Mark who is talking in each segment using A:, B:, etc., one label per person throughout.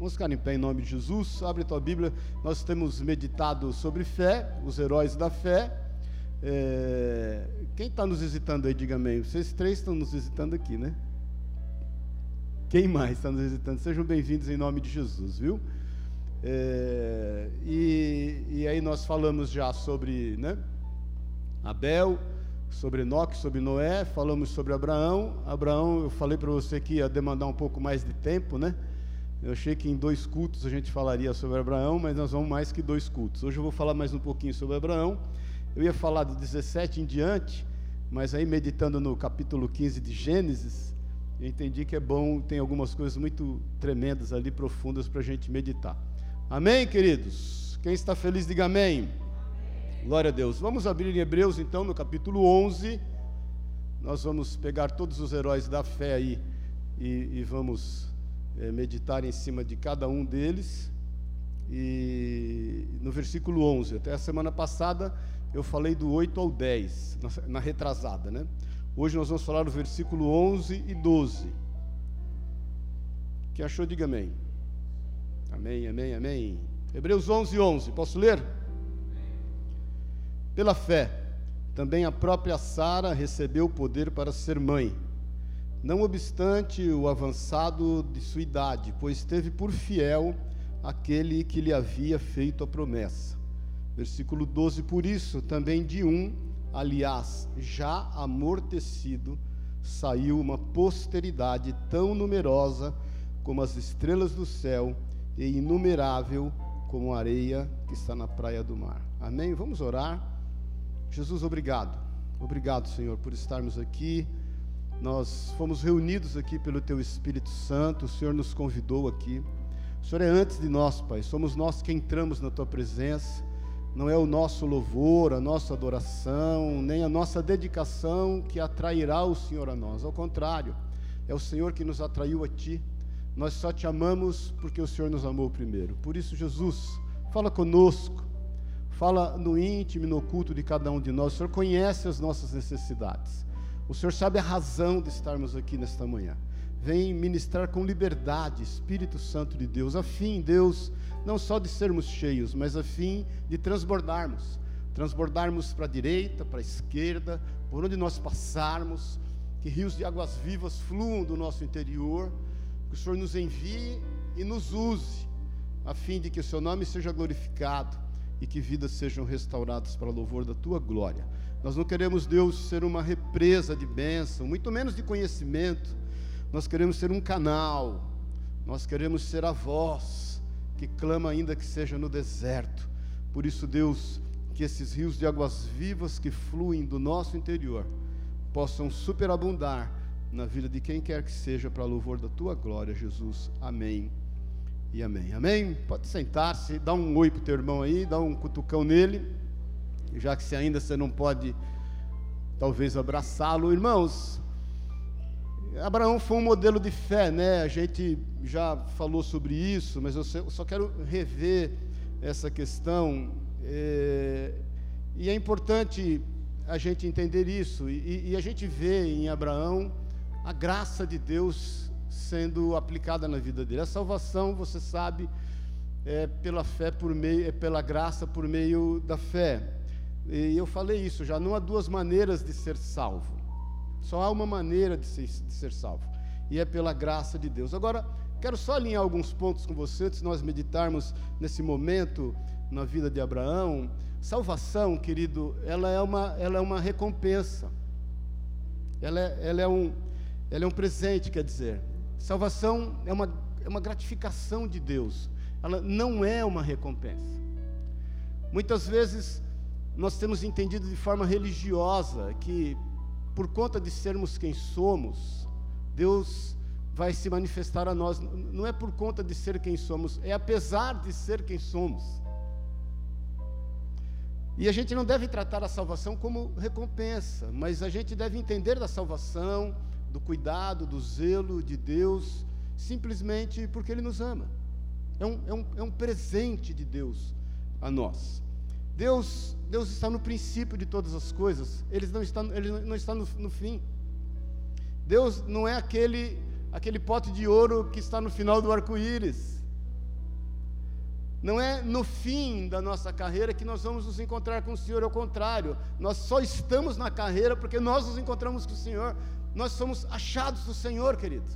A: Vamos ficar em pé em nome de Jesus. Abre tua Bíblia. Nós temos meditado sobre fé, os heróis da fé. É... Quem está nos visitando aí, diga amém. Vocês três estão nos visitando aqui, né? Quem mais está nos visitando? Sejam bem-vindos em nome de Jesus, viu? É... E, e aí nós falamos já sobre né? Abel, sobre Enoque, sobre Noé, falamos sobre Abraão. Abraão, eu falei para você que ia demandar um pouco mais de tempo, né? Eu achei que em dois cultos a gente falaria sobre Abraão, mas nós vamos mais que dois cultos. Hoje eu vou falar mais um pouquinho sobre Abraão. Eu ia falar do 17 em diante, mas aí meditando no capítulo 15 de Gênesis, eu entendi que é bom, tem algumas coisas muito tremendas ali, profundas para a gente meditar. Amém, queridos? Quem está feliz, diga amém. amém. Glória a Deus. Vamos abrir em Hebreus, então, no capítulo 11. Nós vamos pegar todos os heróis da fé aí e, e vamos é, meditar em cima de cada um deles. E no versículo 11, até a semana passada eu falei do 8 ao 10, na, na retrasada, né? Hoje nós vamos falar do versículo 11 e 12. Quem achou, diga amém. Amém, amém, amém. Hebreus 11, 11. Posso ler? Pela fé, também a própria Sara recebeu o poder para ser mãe não obstante o avançado de sua idade, pois teve por fiel aquele que lhe havia feito a promessa. Versículo 12: Por isso também de um, aliás, já amortecido, saiu uma posteridade tão numerosa como as estrelas do céu e inumerável como a areia que está na praia do mar. Amém? Vamos orar. Jesus, obrigado. Obrigado, Senhor, por estarmos aqui nós fomos reunidos aqui pelo Teu Espírito Santo, o Senhor nos convidou aqui. O Senhor é antes de nós, Pai, somos nós que entramos na Tua presença. Não é o nosso louvor, a nossa adoração, nem a nossa dedicação que atrairá o Senhor a nós. Ao contrário, é o Senhor que nos atraiu a Ti. Nós só te amamos porque o Senhor nos amou primeiro. Por isso, Jesus, fala conosco, fala no íntimo no oculto de cada um de nós. O Senhor conhece as nossas necessidades. O Senhor sabe a razão de estarmos aqui nesta manhã. Vem ministrar com liberdade, Espírito Santo de Deus, a fim, Deus, não só de sermos cheios, mas a fim de transbordarmos transbordarmos para a direita, para a esquerda, por onde nós passarmos, que rios de águas vivas fluam do nosso interior, que o Senhor nos envie e nos use, a fim de que o seu nome seja glorificado e que vidas sejam restauradas para louvor da tua glória. Nós não queremos, Deus, ser uma represa de bênção, muito menos de conhecimento. Nós queremos ser um canal, nós queremos ser a voz que clama, ainda que seja no deserto. Por isso, Deus, que esses rios de águas vivas que fluem do nosso interior possam superabundar na vida de quem quer que seja, para louvor da tua glória, Jesus. Amém e amém. Amém? Pode sentar-se, dá um oi para o teu irmão aí, dá um cutucão nele já que se ainda você não pode, talvez, abraçá-lo. Irmãos, Abraão foi um modelo de fé, né? A gente já falou sobre isso, mas eu só quero rever essa questão. É, e é importante a gente entender isso. E, e, a gente vê em Abraão a graça de Deus sendo aplicada na vida dele. A salvação, você sabe, é pela fé por meio, é pela graça por meio da fé. E eu falei isso já, não há duas maneiras de ser salvo. Só há uma maneira de ser, de ser salvo. E é pela graça de Deus. Agora, quero só alinhar alguns pontos com você, antes de nós meditarmos nesse momento na vida de Abraão. Salvação, querido, ela é uma, ela é uma recompensa. Ela é, ela, é um, ela é um presente, quer dizer. Salvação é uma, é uma gratificação de Deus. Ela não é uma recompensa. Muitas vezes nós temos entendido de forma religiosa que, por conta de sermos quem somos, Deus vai se manifestar a nós. Não é por conta de ser quem somos, é apesar de ser quem somos. E a gente não deve tratar a salvação como recompensa, mas a gente deve entender da salvação, do cuidado, do zelo de Deus, simplesmente porque Ele nos ama. É um, é um, é um presente de Deus a nós. Deus, Deus está no princípio de todas as coisas, Ele não está, ele não está no, no fim. Deus não é aquele, aquele pote de ouro que está no final do arco-íris. Não é no fim da nossa carreira que nós vamos nos encontrar com o Senhor, ao contrário, nós só estamos na carreira porque nós nos encontramos com o Senhor, nós somos achados do Senhor, querido.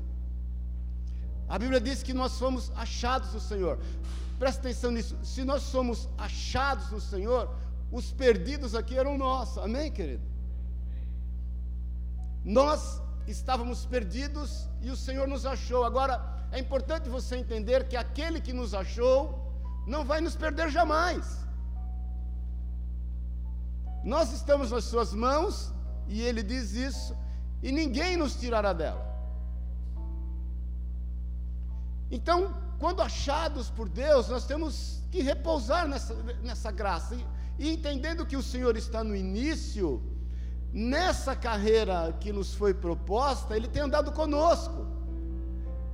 A: A Bíblia diz que nós somos achados do Senhor. Presta atenção nisso. Se nós somos achados do Senhor, os perdidos aqui eram nós. Amém, querido? Nós estávamos perdidos e o Senhor nos achou. Agora, é importante você entender que aquele que nos achou não vai nos perder jamais. Nós estamos nas Suas mãos, e Ele diz isso, e ninguém nos tirará dela. Então, quando achados por Deus, nós temos que repousar nessa, nessa graça, e, e entendendo que o Senhor está no início, nessa carreira que nos foi proposta, Ele tem andado conosco.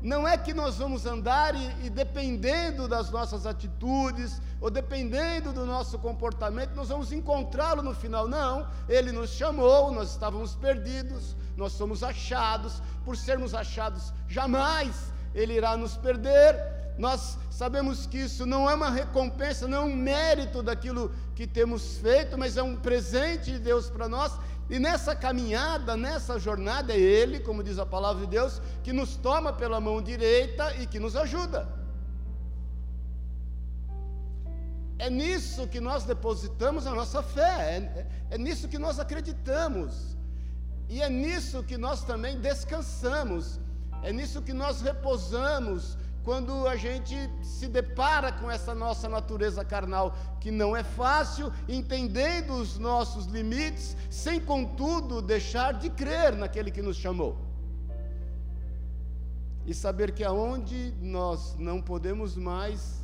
A: Não é que nós vamos andar e, e, dependendo das nossas atitudes, ou dependendo do nosso comportamento, nós vamos encontrá-lo no final. Não, ele nos chamou, nós estávamos perdidos, nós somos achados, por sermos achados, jamais ele irá nos perder. Nós sabemos que isso não é uma recompensa, não é um mérito daquilo que temos feito, mas é um presente de Deus para nós, e nessa caminhada, nessa jornada, é Ele, como diz a palavra de Deus, que nos toma pela mão direita e que nos ajuda. É nisso que nós depositamos a nossa fé, é, é, nisso que nós acreditamos, e é nisso que nós também descansamos, é nisso que nós repousamos, quando a gente se depara com essa nossa natureza carnal, que não é fácil, entendendo os nossos limites, sem contudo deixar de crer naquele que nos chamou. E saber que aonde nós não podemos mais,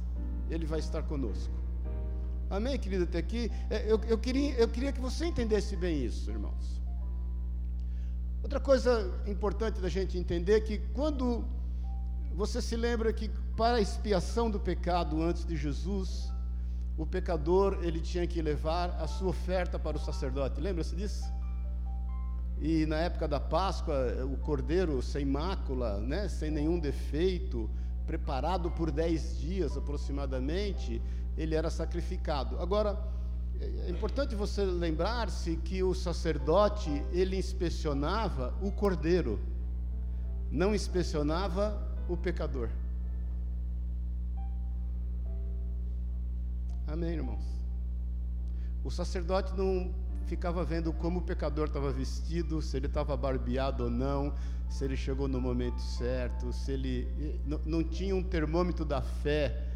A: Ele vai estar conosco. Amém, querido, até aqui? É, eu, eu, queria, eu queria que você entendesse bem isso, irmãos. Outra coisa importante da gente entender é que quando você se lembra que para a expiação do pecado antes de Jesus, o pecador ele tinha que levar a sua oferta para o sacerdote. Lembra-se disso? E na época da Páscoa, o cordeiro sem mácula, né, sem nenhum defeito, preparado por dez dias aproximadamente, ele era sacrificado. Agora, é importante você lembrar-se que o sacerdote ele inspecionava o cordeiro, não inspecionava o pecador. Amém, irmãos? O sacerdote não ficava vendo como o pecador estava vestido, se ele estava barbeado ou não, se ele chegou no momento certo, se ele não, não tinha um termômetro da fé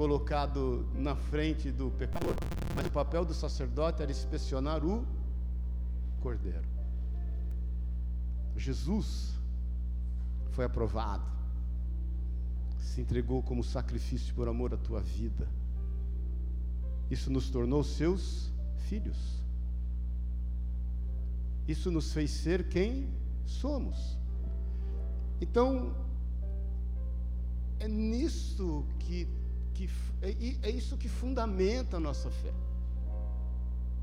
A: colocado na frente do pecador, mas o papel do sacerdote era inspecionar o cordeiro. Jesus foi aprovado se entregou como sacrifício por amor à tua vida. Isso nos tornou seus filhos. Isso nos fez ser quem somos. Então, é nisso que, que é, é isso que fundamenta a nossa fé.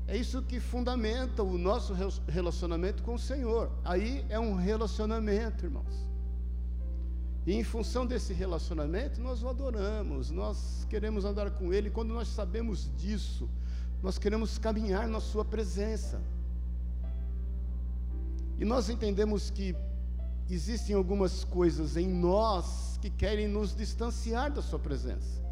A: É isso que fundamenta o nosso relacionamento com o Senhor. Aí é um relacionamento, irmãos. E em função desse relacionamento, nós o adoramos, nós queremos andar com Ele. Quando nós sabemos disso, nós queremos caminhar na Sua presença. E nós entendemos que existem algumas coisas em nós que querem nos distanciar da Sua presença.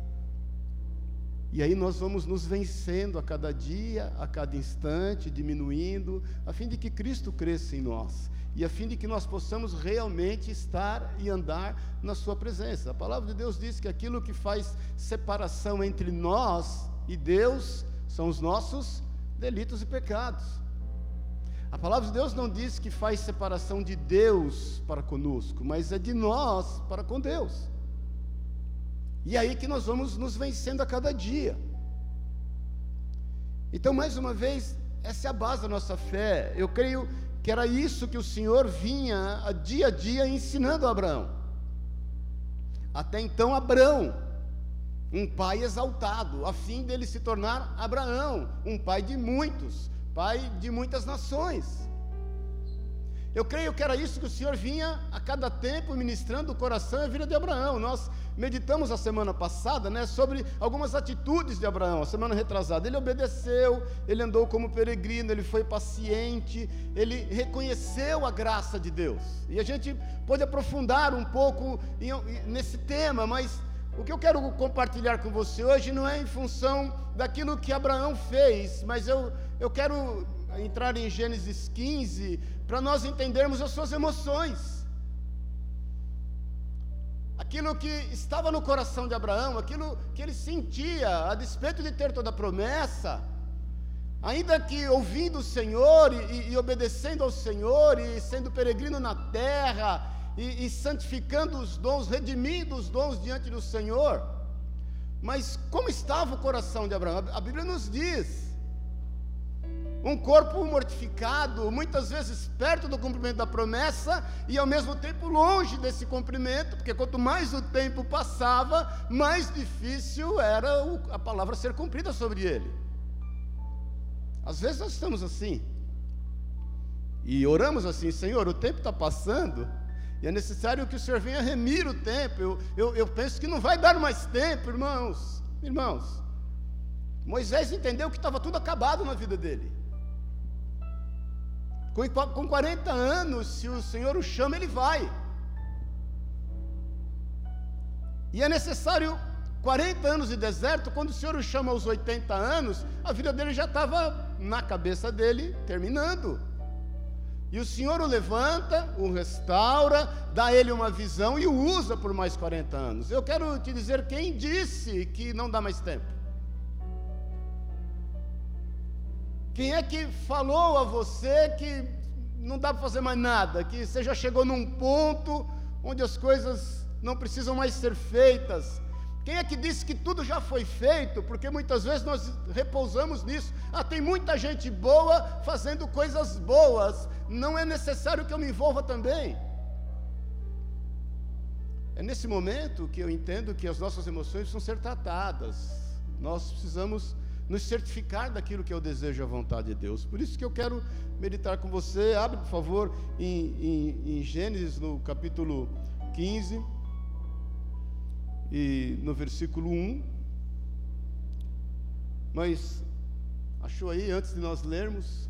A: E aí nós vamos nos vencendo a cada dia, a cada instante, diminuindo, a fim de que Cristo cresça em nós e a fim de que nós possamos realmente estar e andar na Sua presença. A palavra de Deus diz que aquilo que faz separação entre nós e Deus são os nossos delitos e pecados. A palavra de Deus não diz que faz separação de Deus para conosco, mas é de nós para com Deus. E aí que nós vamos nos vencendo a cada dia. Então, mais uma vez, essa é a base da nossa fé. Eu creio que era isso que o Senhor vinha a dia a dia ensinando a Abraão. Até então, Abraão, um pai exaltado, a fim dele se tornar Abraão, um pai de muitos, pai de muitas nações. Eu creio que era isso que o Senhor vinha a cada tempo ministrando o coração e a vida de Abraão. Nós meditamos a semana passada né, sobre algumas atitudes de Abraão, a semana retrasada. Ele obedeceu, ele andou como peregrino, ele foi paciente, ele reconheceu a graça de Deus. E a gente pode aprofundar um pouco nesse tema, mas o que eu quero compartilhar com você hoje não é em função daquilo que Abraão fez, mas eu, eu quero entrar em Gênesis 15 para nós entendermos as suas emoções. Aquilo que estava no coração de Abraão, aquilo que ele sentia, a despeito de ter toda a promessa, ainda que ouvindo o Senhor e, e obedecendo ao Senhor e sendo peregrino na terra e, e santificando os dons, redimindo os dons diante do Senhor, mas como estava o coração de Abraão? A Bíblia nos diz um corpo mortificado, muitas vezes perto do cumprimento da promessa e ao mesmo tempo longe desse cumprimento, porque quanto mais o tempo passava, mais difícil era a palavra ser cumprida sobre ele. Às vezes nós estamos assim, e oramos assim: Senhor, o tempo está passando, e é necessário que o Senhor venha remir o tempo. Eu, eu, eu penso que não vai dar mais tempo, irmãos. Irmãos, Moisés entendeu que estava tudo acabado na vida dele. Com, com 40 anos, se o Senhor o chama, ele vai. E é necessário 40 anos de deserto, quando o Senhor o chama aos 80 anos, a vida dele já estava na cabeça dele, terminando. E o Senhor o levanta, o restaura, dá ele uma visão e o usa por mais 40 anos. Eu quero te dizer quem disse que não dá mais tempo. Quem é que falou a você que não dá para fazer mais nada, que você já chegou num ponto onde as coisas não precisam mais ser feitas? Quem é que disse que tudo já foi feito? Porque muitas vezes nós repousamos nisso. Ah, tem muita gente boa fazendo coisas boas. Não é necessário que eu me envolva também. É nesse momento que eu entendo que as nossas emoções precisam ser tratadas. Nós precisamos nos certificar daquilo que é o desejo e a vontade de Deus. Por isso que eu quero meditar com você. Abre, por favor, em, em, em Gênesis, no capítulo 15, e no versículo 1. Mas, achou aí, antes de nós lermos,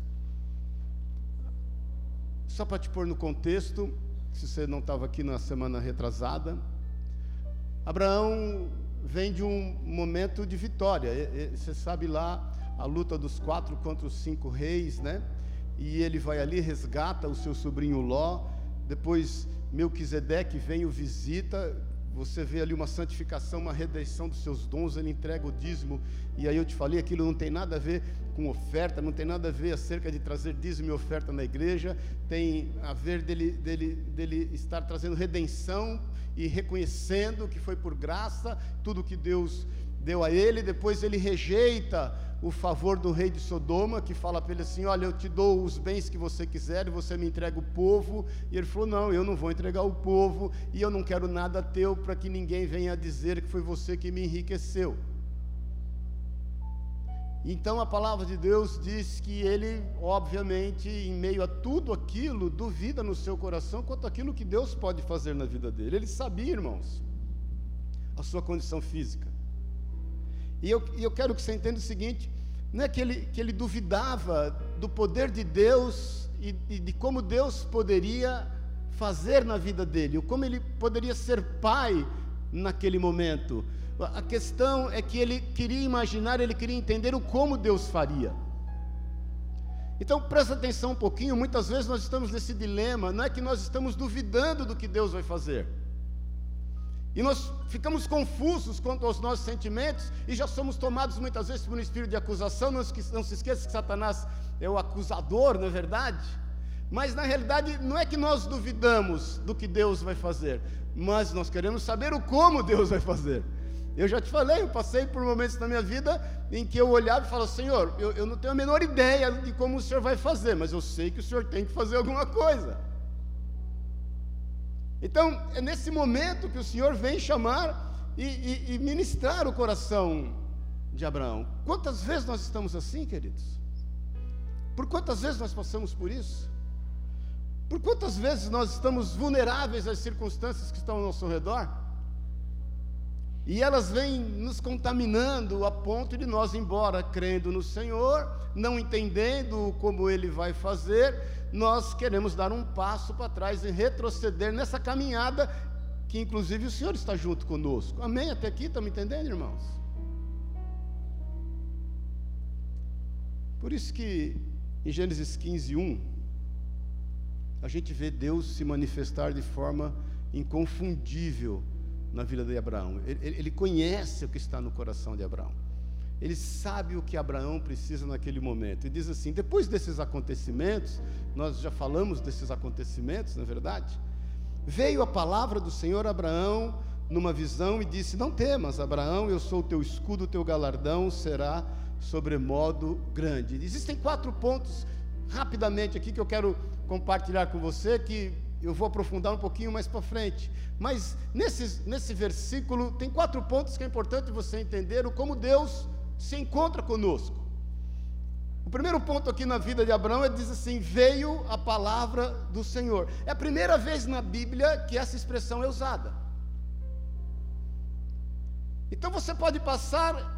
A: só para te pôr no contexto, se você não estava aqui na semana retrasada, Abraão vem de um momento de vitória. Você sabe lá a luta dos quatro contra os cinco reis, né? E ele vai ali, resgata o seu sobrinho Ló. Depois Melquisedeque vem o visita. Você vê ali uma santificação, uma redenção dos seus dons. Ele entrega o dízimo. E aí eu te falei, aquilo não tem nada a ver com oferta, não tem nada a ver acerca de trazer dízimo e oferta na igreja. Tem a ver dele, dele, dele estar trazendo redenção e reconhecendo que foi por graça tudo que Deus deu a ele. Depois ele rejeita o favor do rei de Sodoma, que fala para ele assim: Olha, eu te dou os bens que você quiser e você me entrega o povo. E ele falou: Não, eu não vou entregar o povo e eu não quero nada teu para que ninguém venha dizer que foi você que me enriqueceu. Então a palavra de Deus diz que ele, obviamente, em meio a tudo aquilo, duvida no seu coração quanto aquilo que Deus pode fazer na vida dele. Ele sabia, irmãos, a sua condição física. E eu, e eu quero que você entenda o seguinte: não é que ele, que ele duvidava do poder de Deus e, e de como Deus poderia fazer na vida dele, ou como ele poderia ser pai naquele momento. A questão é que ele queria imaginar, ele queria entender o como Deus faria. Então presta atenção um pouquinho, muitas vezes nós estamos nesse dilema, não é que nós estamos duvidando do que Deus vai fazer. E nós ficamos confusos quanto aos nossos sentimentos e já somos tomados muitas vezes por um espírito de acusação. Não, não se esqueça que Satanás é o acusador, não é verdade? Mas na realidade não é que nós duvidamos do que Deus vai fazer, mas nós queremos saber o como Deus vai fazer. Eu já te falei, eu passei por momentos na minha vida em que eu olhava e falava, Senhor, eu, eu não tenho a menor ideia de como o Senhor vai fazer, mas eu sei que o Senhor tem que fazer alguma coisa. Então, é nesse momento que o Senhor vem chamar e, e, e ministrar o coração de Abraão. Quantas vezes nós estamos assim, queridos? Por quantas vezes nós passamos por isso? Por quantas vezes nós estamos vulneráveis às circunstâncias que estão ao nosso redor? E elas vêm nos contaminando a ponto de nós, embora crendo no Senhor, não entendendo como Ele vai fazer, nós queremos dar um passo para trás e retroceder nessa caminhada que, inclusive, o Senhor está junto conosco. Amém? Até aqui, estão me entendendo, irmãos? Por isso que em Gênesis 15, 1, a gente vê Deus se manifestar de forma inconfundível na vida de Abraão. Ele, ele, conhece o que está no coração de Abraão. Ele sabe o que Abraão precisa naquele momento. E diz assim: depois desses acontecimentos, nós já falamos desses acontecimentos, na é verdade, veio a palavra do Senhor a Abraão numa visão e disse: Não temas, Abraão, eu sou o teu escudo, o teu galardão será sobremodo grande. Existem quatro pontos rapidamente aqui que eu quero compartilhar com você que eu vou aprofundar um pouquinho mais para frente. Mas nesse, nesse versículo tem quatro pontos que é importante você entender o como Deus se encontra conosco. O primeiro ponto aqui na vida de Abraão é diz assim: veio a palavra do Senhor. É a primeira vez na Bíblia que essa expressão é usada. Então você pode passar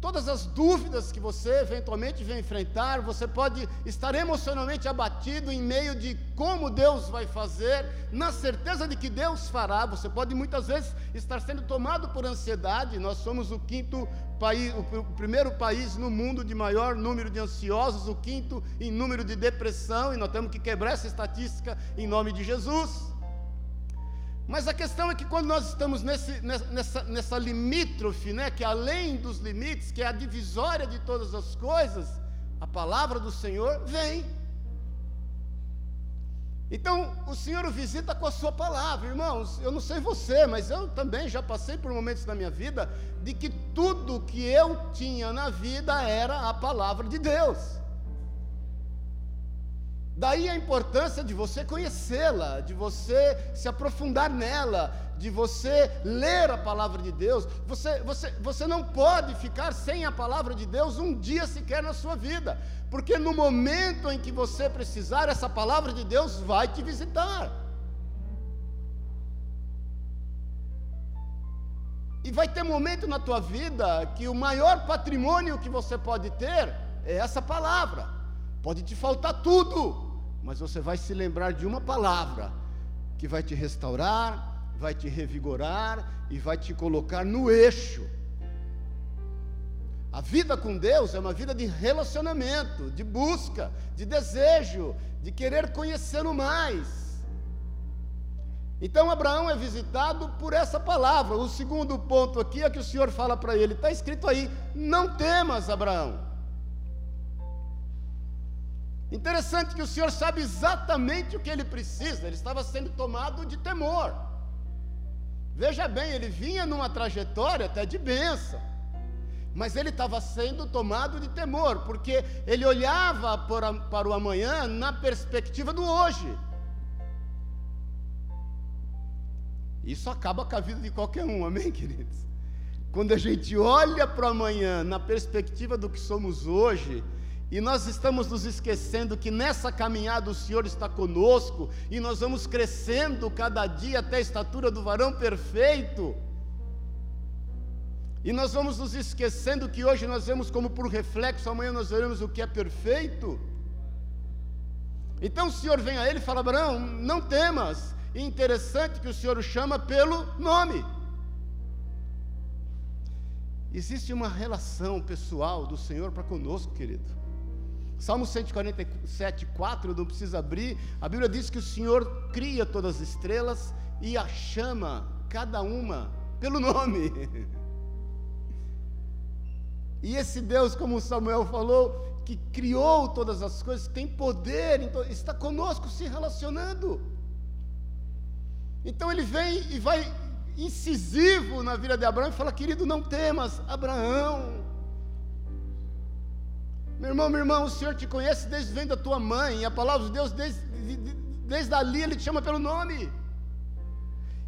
A: todas as dúvidas que você eventualmente vem enfrentar, você pode estar emocionalmente abatido em meio de como Deus vai fazer, na certeza de que Deus fará. Você pode muitas vezes estar sendo tomado por ansiedade. Nós somos o quinto país, o primeiro país no mundo de maior número de ansiosos, o quinto em número de depressão, e nós temos que quebrar essa estatística em nome de Jesus. Mas a questão é que quando nós estamos nesse, nessa, nessa limítrofe, né, que é além dos limites, que é a divisória de todas as coisas, a palavra do Senhor vem. Então, o Senhor o visita com a sua palavra, irmãos. Eu não sei você, mas eu também já passei por momentos na minha vida de que tudo que eu tinha na vida era a palavra de Deus. Daí a importância de você conhecê-la, de você se aprofundar nela, de você ler a palavra de Deus. Você, você, você não pode ficar sem a palavra de Deus um dia sequer na sua vida, porque no momento em que você precisar, essa palavra de Deus vai te visitar. E vai ter momento na tua vida que o maior patrimônio que você pode ter é essa palavra. Pode te faltar tudo, mas você vai se lembrar de uma palavra que vai te restaurar, vai te revigorar e vai te colocar no eixo. A vida com Deus é uma vida de relacionamento, de busca, de desejo, de querer conhecê-lo mais. Então Abraão é visitado por essa palavra. O segundo ponto aqui é que o Senhor fala para ele: está escrito aí, não temas, Abraão. Interessante que o Senhor sabe exatamente o que ele precisa, ele estava sendo tomado de temor. Veja bem, ele vinha numa trajetória até de bênção, mas ele estava sendo tomado de temor, porque ele olhava para, o amanhã na perspectiva do hoje. Isso acaba com a vida de qualquer um, amém, queridos? Quando a gente olha para o amanhã na perspectiva do que somos hoje, e nós estamos nos esquecendo que nessa caminhada o Senhor está conosco e nós vamos crescendo cada dia até a estatura do varão perfeito. E nós vamos nos esquecendo que hoje nós vemos como por reflexo, amanhã nós veremos o que é perfeito. Então o Senhor vem a ele e fala: Abraão, não temas. E interessante que o Senhor o chama pelo nome. Existe uma relação pessoal do Senhor para conosco, querido. Salmo 147, 4, não precisa abrir. A Bíblia diz que o Senhor cria todas as estrelas e a chama, cada uma, pelo nome. E esse Deus, como Samuel falou, que criou todas as coisas, tem poder, então, está conosco se relacionando. Então ele vem e vai incisivo na vida de Abraão e fala: Querido, não temas, Abraão, meu irmão, meu irmão, o Senhor te conhece desde vem da tua mãe, a palavra de Deus, desde, desde ali, Ele te chama pelo nome.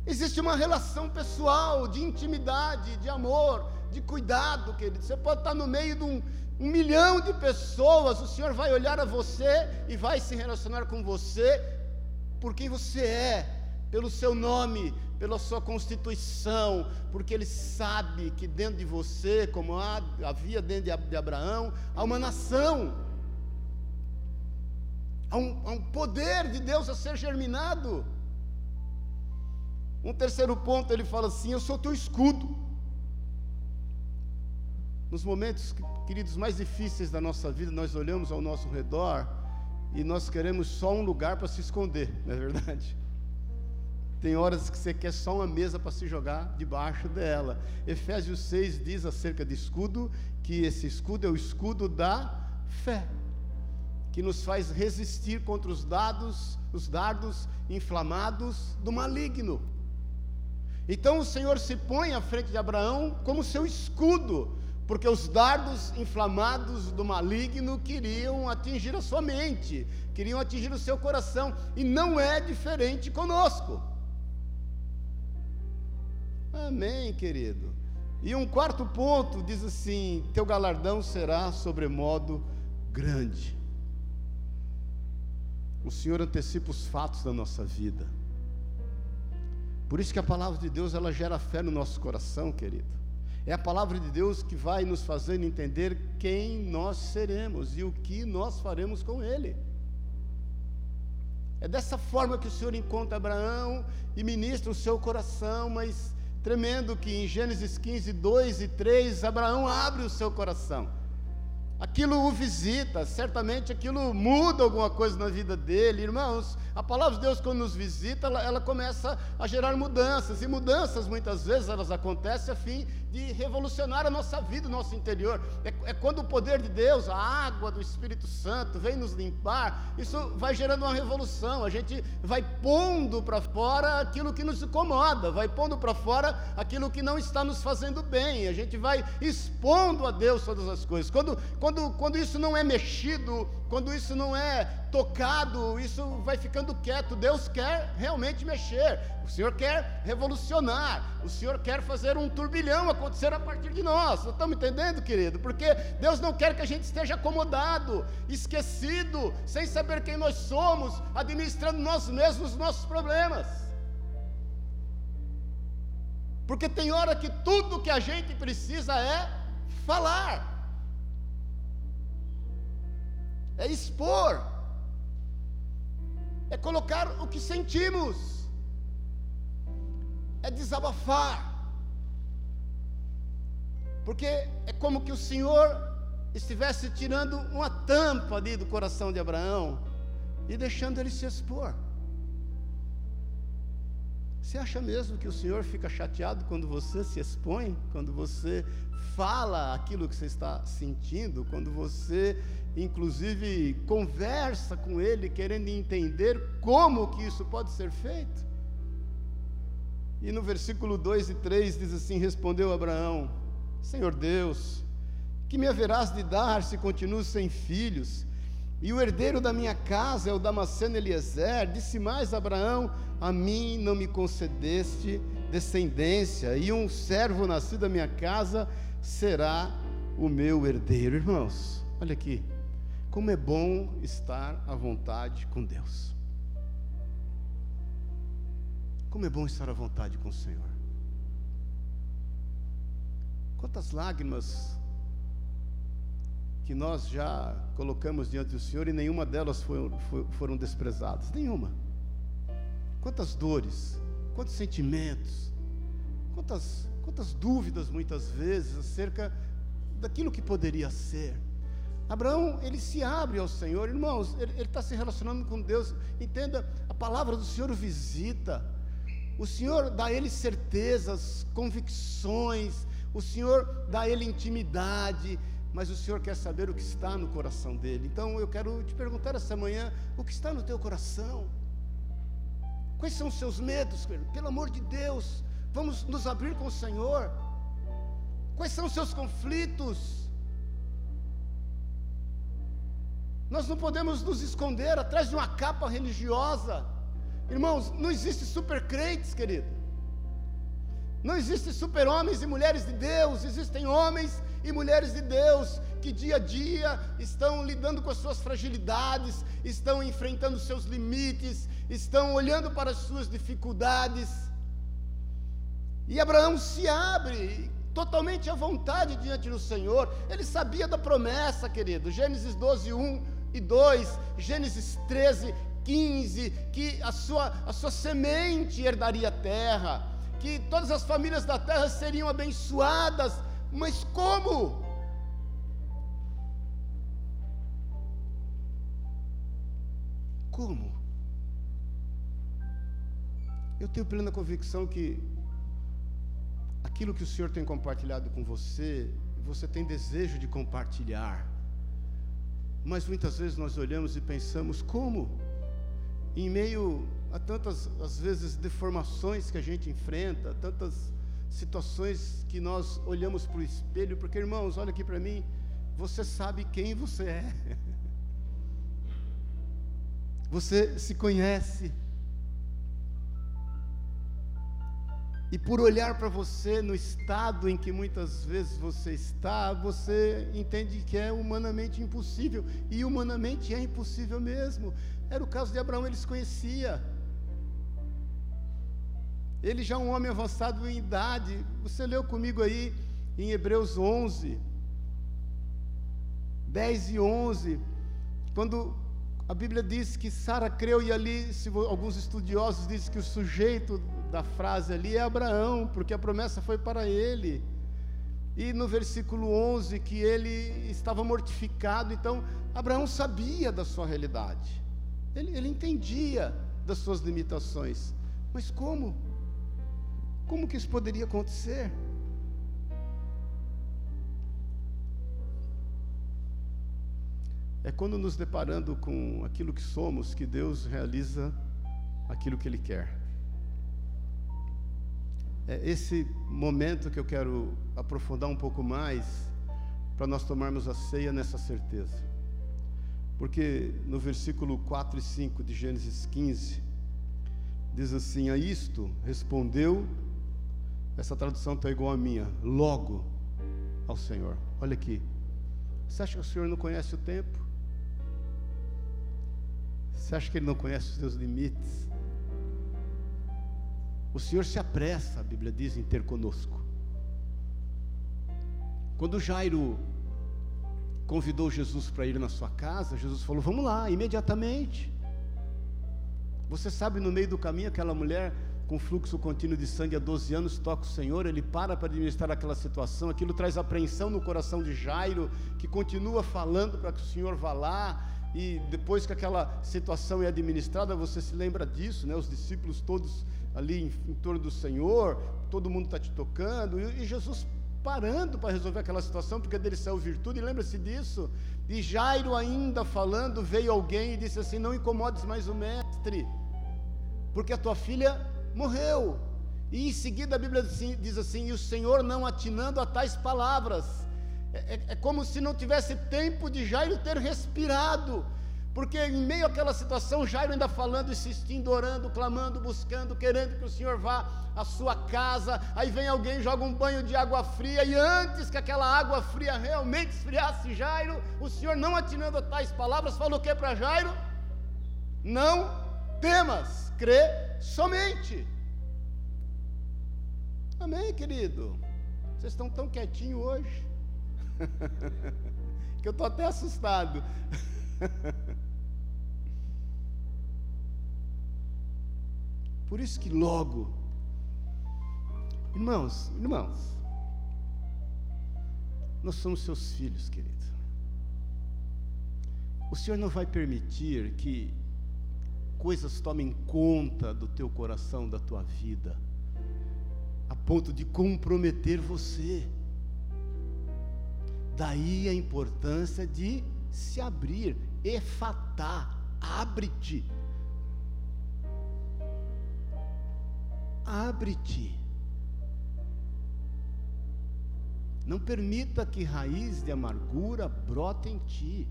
A: Existe uma relação pessoal, de intimidade, de amor, de cuidado, querido. Você pode estar no meio de um, um milhão de pessoas, o Senhor vai olhar a você e vai se relacionar com você por quem você é, pelo seu nome, pela sua constituição, porque ele sabe que dentro de você, como havia dentro de Abraão, há uma nação, há um, há um poder de Deus a ser germinado. Um terceiro ponto, ele fala assim: Eu sou teu escudo. Nos momentos, queridos, mais difíceis da nossa vida, nós olhamos ao nosso redor e nós queremos só um lugar para se esconder, não é verdade? Tem horas que você quer só uma mesa para se jogar debaixo dela. Efésios 6 diz acerca de escudo que esse escudo é o escudo da fé, que nos faz resistir contra os dados, os dardos inflamados do maligno. Então o Senhor se põe à frente de Abraão como seu escudo, porque os dardos inflamados do maligno queriam atingir a sua mente, queriam atingir o seu coração, e não é diferente conosco. Amém, querido. E um quarto ponto diz assim: teu galardão será sobremodo grande. O Senhor antecipa os fatos da nossa vida. Por isso que a palavra de Deus ela gera fé no nosso coração, querido. É a palavra de Deus que vai nos fazer entender quem nós seremos e o que nós faremos com Ele. É dessa forma que o Senhor encontra Abraão e ministra o seu coração, mas tremendo que em Gênesis 15, 2 e 3, Abraão abre o seu coração aquilo o visita, certamente aquilo muda alguma coisa na vida dele. Irmãos, a palavra de Deus, quando nos visita, ela, ela, começa a gerar mudanças, e mudanças muitas vezes elas acontecem a fim de revolucionar a nossa vida, o nosso interior. É, é quando o poder de Deus, a água do Espírito Santo, vem nos limpar, isso vai gerando uma revolução. A gente vai pondo para fora aquilo que nos incomoda, vai pondo para fora aquilo que não está nos fazendo bem, a gente vai expondo a Deus todas as coisas. Quando, quando quando, quando isso não é mexido, quando isso não é tocado, isso vai ficando quieto. Deus quer realmente mexer, o Senhor quer revolucionar, o Senhor quer fazer um turbilhão acontecer a partir de nós. Estamos entendendo, querido? Porque Deus não quer que a gente esteja acomodado, esquecido, sem saber quem nós somos, administrando nós mesmos os nossos problemas. Porque tem hora que tudo que a gente precisa é falar é expor, é colocar o que sentimos, é desabafar, porque é como que o Senhor estivesse tirando uma tampa ali do coração de Abraão e deixando ele se expor. Você acha mesmo que o Senhor fica chateado quando você se expõe, quando você fala aquilo que você está sentindo, quando você, inclusive, conversa com Ele, querendo entender como que isso pode ser feito? E no versículo 2 e 3 diz assim: Respondeu Abraão: Senhor Deus, que me haverás de dar se continuo sem filhos? E o herdeiro da minha casa é o Damasceno Eliezer. Disse mais Abraão: A mim não me concedeste descendência, e um servo nascido da minha casa será o meu herdeiro. Irmãos, olha aqui, como é bom estar à vontade com Deus. Como é bom estar à vontade com o Senhor. Quantas lágrimas que nós já colocamos diante do Senhor e nenhuma delas foram, foram desprezadas nenhuma. Quantas dores, quantos sentimentos, quantas, quantas dúvidas muitas vezes acerca daquilo que poderia ser. Abraão, ele se abre ao Senhor, irmãos, ele está se relacionando com Deus. Entenda, a palavra do Senhor o visita, o Senhor dá a ele certezas, convicções, o Senhor dá a ele intimidade, mas o Senhor quer saber o que está no coração dele. Então eu quero te perguntar essa manhã: o que está no teu coração? Quais são os seus medos, pelo amor de Deus? Vamos nos abrir com o Senhor. Quais são os seus conflitos? Nós não podemos nos esconder atrás de uma capa religiosa. Irmãos, não existe super crentes, querido. Não existem super homens e mulheres de Deus, existem homens e mulheres de Deus que dia a dia estão lidando com as suas fragilidades, estão enfrentando seus limites, estão olhando para as suas dificuldades. E Abraão se abre totalmente à vontade diante do Senhor. Ele sabia da promessa, querido. Gênesis 12, 1 e 2, Gênesis 13, 15, que a sua, a sua semente herdaria a terra, que todas as famílias da terra seriam abençoadas. Mas como? Como? Eu tenho plena convicção que aquilo que o Senhor tem compartilhado com você, você tem desejo de compartilhar. Mas muitas vezes nós olhamos e pensamos como, em meio a tantas, às vezes, deformações que a gente enfrenta, tantas situações que nós olhamos para o espelho, porque irmãos, olha aqui para mim, você sabe quem você é, você se conhece, E por olhar para você no estado em que muitas vezes você está, você entende que é humanamente impossível. E humanamente é impossível mesmo. Era o caso de Abraão, ele se conhecia. Ele já é um homem avançado em idade. Você leu comigo aí em Hebreus 11, 10 e 11, quando a Bíblia diz que Sara creu, e ali se, alguns estudiosos dizem que o sujeito da frase ali é Abraão, porque a promessa foi para ele. E no versículo 11, que ele estava mortificado, então Abraão sabia da sua realidade, ele, ele entendia das suas limitações, mas como? Como que isso poderia acontecer? É quando nos deparando com aquilo que somos que Deus realiza aquilo que Ele quer é esse momento que eu quero aprofundar um pouco mais, para nós tomarmos a ceia nessa certeza. Porque no versículo 4 e 5 de Gênesis 15, diz assim: A isto respondeu, essa tradução está igual à minha, logo ao Senhor. Olha aqui, você acha que o Senhor não conhece o tempo? Você acha que Ele não conhece os seus limites? O Senhor se apressa, a Bíblia diz, em ter conosco. Quando Jairo convidou Jesus para ir na sua casa, Jesus falou: Vamos lá, imediatamente. Você sabe, no meio do caminho, aquela mulher com fluxo contínuo de sangue há 12 anos toca o Senhor, ele para para administrar aquela situação, aquilo traz apreensão no coração de Jairo, que continua falando para que o Senhor vá lá, e depois que aquela situação é administrada, você se lembra disso, né? Os discípulos todos ali em, em torno do Senhor, todo mundo está te tocando, e, e Jesus parando para resolver aquela situação, porque dele saiu virtude, e lembra-se disso? E Jairo ainda falando, veio alguém e disse assim: Não incomodes mais o mestre, porque a tua filha morreu. E em seguida a Bíblia diz assim: E o Senhor não atinando a tais palavras. É, é, é como se não tivesse tempo de Jairo ter respirado. Porque em meio àquela situação, Jairo ainda falando, insistindo, orando, clamando, buscando, querendo que o Senhor vá à sua casa. Aí vem alguém, joga um banho de água fria, e antes que aquela água fria realmente esfriasse Jairo, o Senhor, não atinando a tais palavras, falou o que para Jairo? Não temas, crê somente. Amém, querido? Vocês estão tão quietinhos hoje, que eu estou até assustado. Por isso que logo, irmãos, irmãos, nós somos seus filhos, querido. O Senhor não vai permitir que coisas tomem conta do teu coração, da tua vida, a ponto de comprometer você. Daí a importância de se abrir, efatá, abre-te. Abre-te. Não permita que raiz de amargura brote em ti.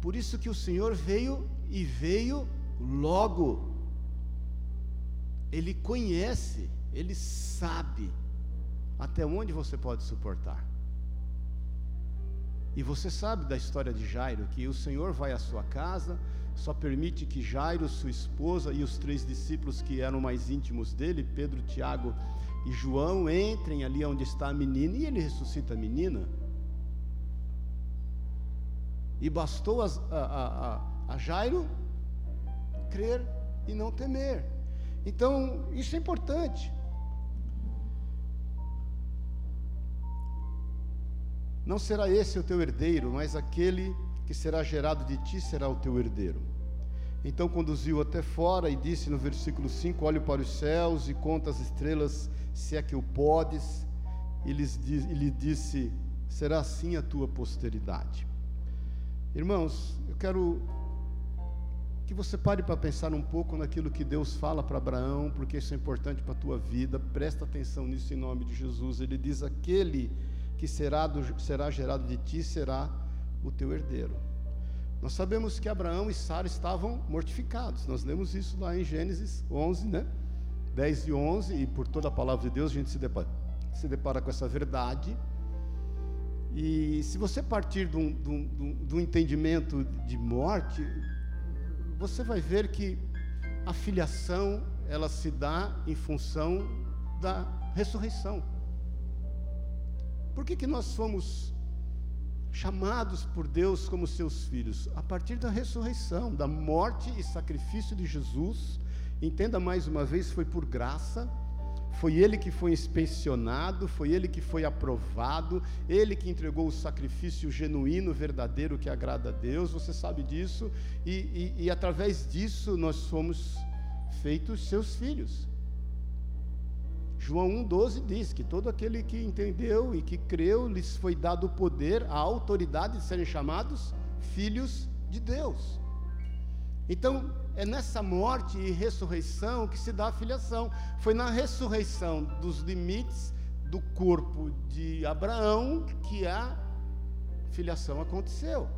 A: Por isso que o Senhor veio e veio logo. Ele conhece, ele sabe até onde você pode suportar. E você sabe da história de Jairo, que o Senhor vai à sua casa, só permite que Jairo, sua esposa e os três discípulos que eram mais íntimos dele, Pedro, Tiago e João, entrem ali onde está a menina e ele ressuscita a menina. E bastou a, a, a, a Jairo crer e não temer. Então, isso é importante. Não será esse o teu herdeiro, mas aquele que será gerado de ti será o teu herdeiro. Então conduziu até fora e disse no versículo 5: Olhe para os céus e conta as estrelas, se é que o podes. E lhe disse: Será assim a tua posteridade. Irmãos, eu quero que você pare para pensar um pouco naquilo que Deus fala para Abraão, porque isso é importante para a tua vida. Presta atenção nisso em nome de Jesus. Ele diz: Aquele que será, do, será gerado de ti será o teu herdeiro. Nós sabemos que Abraão e Sara estavam mortificados. Nós lemos isso lá em Gênesis 11, né? 10 e 11, e por toda a palavra de Deus a gente se depara, se depara com essa verdade. E se você partir de um entendimento de morte, você vai ver que a filiação ela se dá em função da ressurreição. Por que, que nós fomos chamados por Deus como seus filhos? A partir da ressurreição, da morte e sacrifício de Jesus. Entenda mais uma vez, foi por graça. Foi ele que foi inspecionado, foi ele que foi aprovado, ele que entregou o sacrifício genuíno, verdadeiro que agrada a Deus, você sabe disso, e, e, e através disso nós somos feitos seus filhos. João 1,12 diz que todo aquele que entendeu e que creu, lhes foi dado o poder, a autoridade de serem chamados filhos de Deus. Então, é nessa morte e ressurreição que se dá a filiação. Foi na ressurreição dos limites do corpo de Abraão que a filiação aconteceu.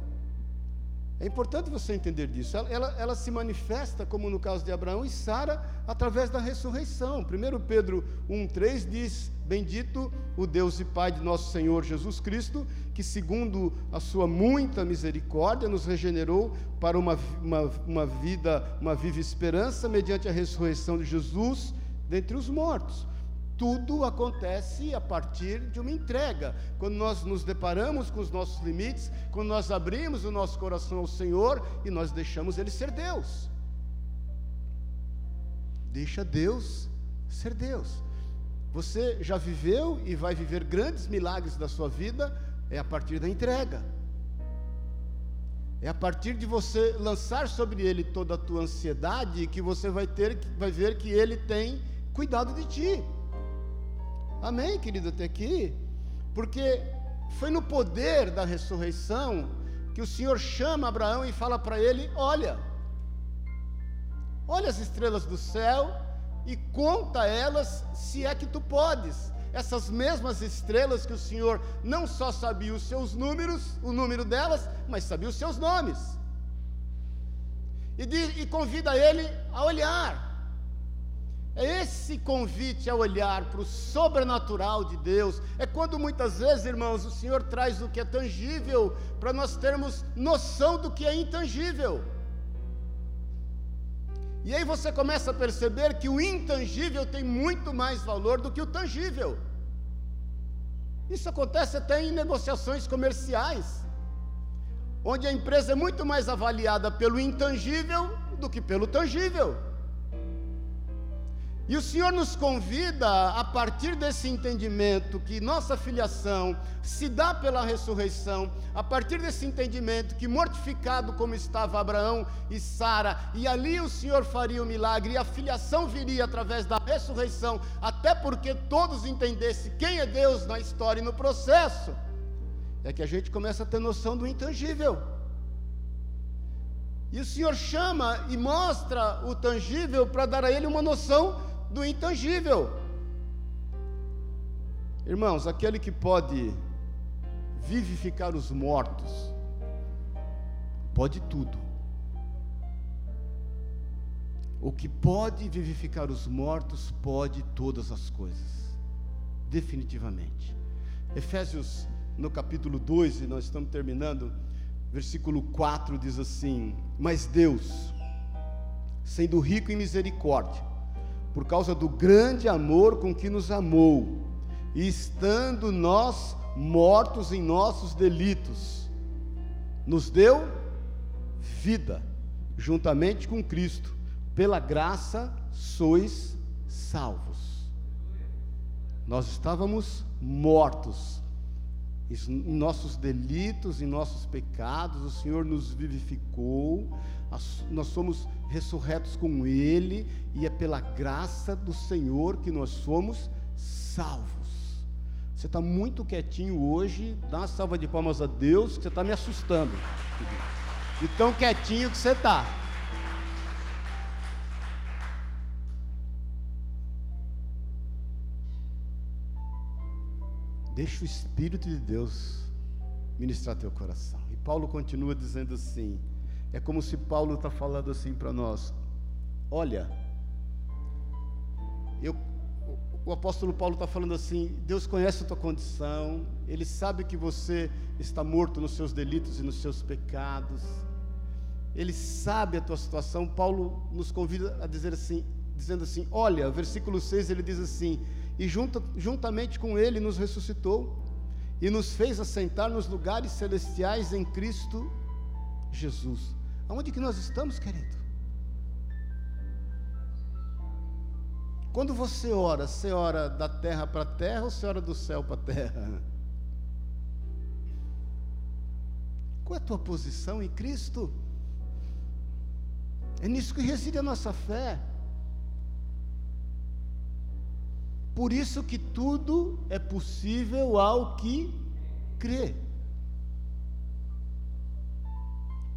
A: É importante você entender disso. Ela, ela, ela, se manifesta, como no caso de Abraão e Sara, através da ressurreição. 1 Pedro 1,3 diz: Bendito o Deus e Pai de nosso Senhor Jesus Cristo, que, segundo a sua muita misericórdia, nos regenerou para uma, uma, uma vida, uma viva esperança, mediante a ressurreição de Jesus dentre os mortos tudo acontece a partir de uma entrega. Quando nós nos deparamos com os nossos limites, quando nós abrimos o nosso coração ao Senhor e nós deixamos Ele ser Deus. Deixa Deus ser Deus. Você já viveu e vai viver grandes milagres da sua vida, é a partir da entrega. É a partir de você lançar sobre ele toda a tua ansiedade que você vai ter vai ver que ele tem cuidado de ti. Amém, querido, até aqui? Porque foi no poder da ressurreição que o Senhor chama Abraão e fala para ele: Olha, olha as estrelas do céu e conta elas se é que tu podes. Essas mesmas estrelas que o Senhor não só sabia os seus números, o número delas, mas sabia os seus nomes. E, de, e convida ele a olhar. É esse convite a olhar para o sobrenatural de Deus. É quando muitas vezes, irmãos, o Senhor traz o que é tangível para nós termos noção do que é intangível. E aí você começa a perceber que o intangível tem muito mais valor do que o tangível. Isso acontece até em negociações comerciais, onde a empresa é muito mais avaliada pelo intangível do que pelo tangível. E o Senhor nos convida, a partir desse entendimento, que nossa filiação se dá pela ressurreição, a partir desse entendimento que mortificado como estava Abraão e Sara, e ali o Senhor faria o milagre, e a filiação viria através da ressurreição, até porque todos entendessem quem é Deus na história e no processo, é que a gente começa a ter noção do intangível. E o Senhor chama e mostra o tangível para dar a ele uma noção do intangível. Irmãos, aquele que pode vivificar os mortos, pode tudo. O que pode vivificar os mortos, pode todas as coisas. definitivamente. Efésios, no capítulo 2, e nós estamos terminando, versículo 4 diz assim: Mas Deus, sendo rico em misericórdia, por causa do grande amor com que nos amou, estando nós mortos em nossos delitos, nos deu vida, juntamente com Cristo, pela graça sois salvos. Nós estávamos mortos em nossos delitos, em nossos pecados, o Senhor nos vivificou, nós somos ressurretos com Ele, e é pela graça do Senhor que nós somos salvos. Você está muito quietinho hoje, dá uma salva de palmas a Deus, que você está me assustando. De tão quietinho que você está. Deixa o Espírito de Deus ministrar teu coração. E Paulo continua dizendo assim: é como se Paulo está falando assim para nós: olha, eu, o apóstolo Paulo está falando assim: Deus conhece a tua condição, Ele sabe que você está morto nos seus delitos e nos seus pecados, Ele sabe a tua situação. Paulo nos convida a dizer assim, dizendo assim: olha, versículo 6 ele diz assim: e junto, juntamente com Ele nos ressuscitou e nos fez assentar nos lugares celestiais em Cristo Jesus. Aonde que nós estamos, querido? Quando você ora, você ora da terra para a terra ou você ora do céu para a terra? Qual é a tua posição em Cristo? É nisso que reside a nossa fé. Por isso que tudo é possível ao que crê.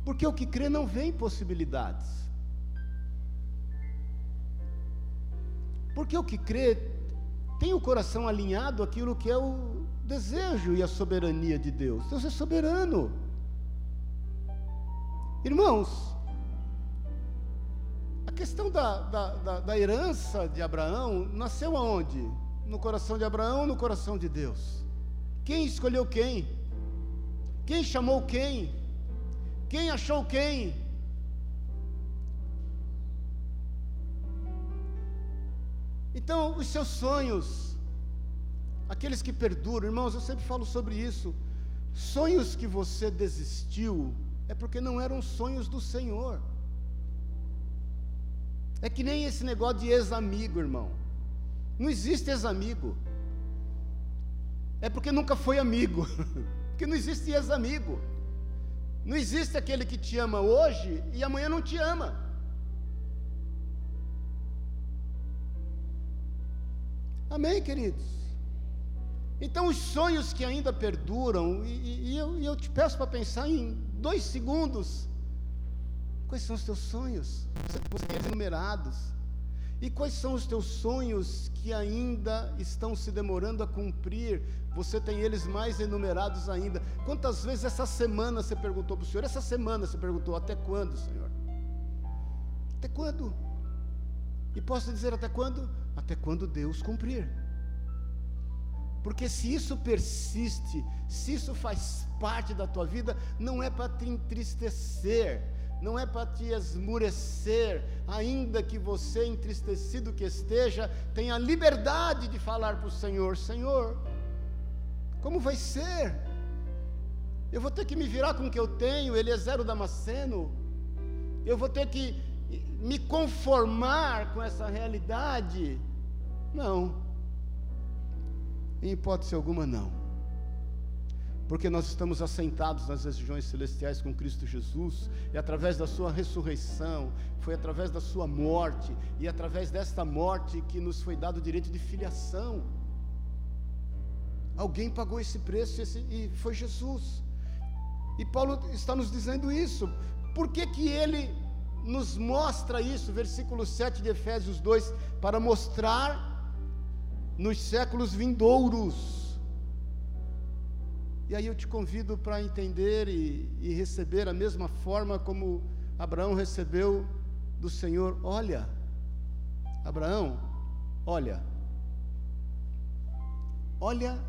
A: Porque o que crê não vê impossibilidades. Porque o que crê tem o coração alinhado àquilo que é o desejo e a soberania de Deus. Deus é soberano. Irmãos, a questão da, da, da, da herança de Abraão nasceu aonde? No coração de Abraão ou no coração de Deus? Quem escolheu quem? Quem chamou quem? Quem achou quem? Então, os seus sonhos, aqueles que perduram, irmãos, eu sempre falo sobre isso. Sonhos que você desistiu é porque não eram sonhos do Senhor. É que nem esse negócio de ex-amigo, irmão. Não existe ex-amigo. É porque nunca foi amigo. porque não existe ex-amigo. Não existe aquele que te ama hoje e amanhã não te ama. Amém, queridos? Então, os sonhos que ainda perduram, e, e, eu, e eu te peço para pensar em dois segundos Quais são os teus sonhos? Você tem enumerados. E quais são os teus sonhos que ainda estão se demorando a cumprir? Você tem eles mais enumerados ainda. Quantas vezes essa semana você perguntou para o Senhor? Essa semana você perguntou: até quando, Senhor? Até quando? E posso dizer até quando? Até quando Deus cumprir. Porque se isso persiste, se isso faz parte da tua vida, não é para te entristecer, não é para te esmurecer, ainda que você, entristecido que esteja, tenha liberdade de falar para o Senhor: Senhor, como vai ser? Eu vou ter que me virar com o que eu tenho, ele é zero Damasceno, eu vou ter que me conformar com essa realidade? Não, em hipótese alguma, não porque nós estamos assentados nas regiões celestiais com Cristo Jesus, e através da Sua ressurreição, foi através da Sua morte, e através desta morte que nos foi dado o direito de filiação. Alguém pagou esse preço esse, e foi Jesus. E Paulo está nos dizendo isso. Por que, que ele nos mostra isso? Versículo 7 de Efésios 2: para mostrar nos séculos vindouros e aí eu te convido para entender e, e receber a mesma forma como Abraão recebeu do Senhor: olha, Abraão, olha, olha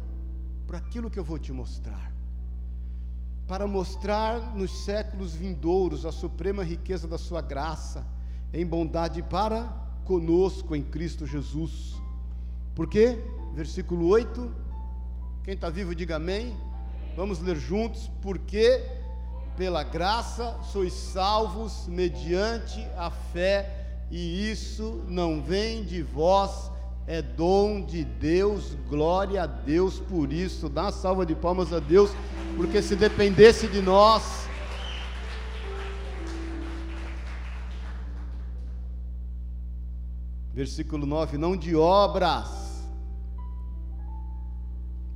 A: para aquilo que eu vou te mostrar. Para mostrar nos séculos vindouros a suprema riqueza da sua graça, em bondade para conosco em Cristo Jesus. Por quê? Versículo 8. Quem está vivo, diga amém. Vamos ler juntos. Porque pela graça sois salvos mediante a fé, e isso não vem de vós, é dom de Deus, glória a Deus por isso. Dá uma salva de palmas a Deus, porque se dependesse de nós, versículo 9: não de obras,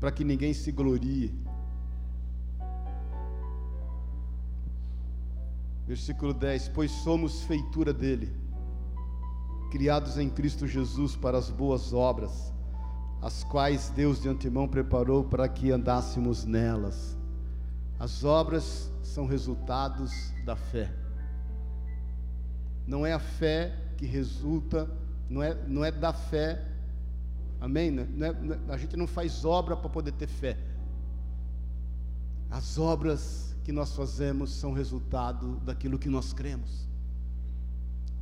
A: para que ninguém se glorie. Versículo 10: Pois somos feitura dele criados em Cristo Jesus para as boas obras, as quais Deus de antemão preparou para que andássemos nelas. As obras são resultados da fé. Não é a fé que resulta, não é, não é da fé, amém? Não é, não é, a gente não faz obra para poder ter fé. As obras que nós fazemos são resultado daquilo que nós cremos.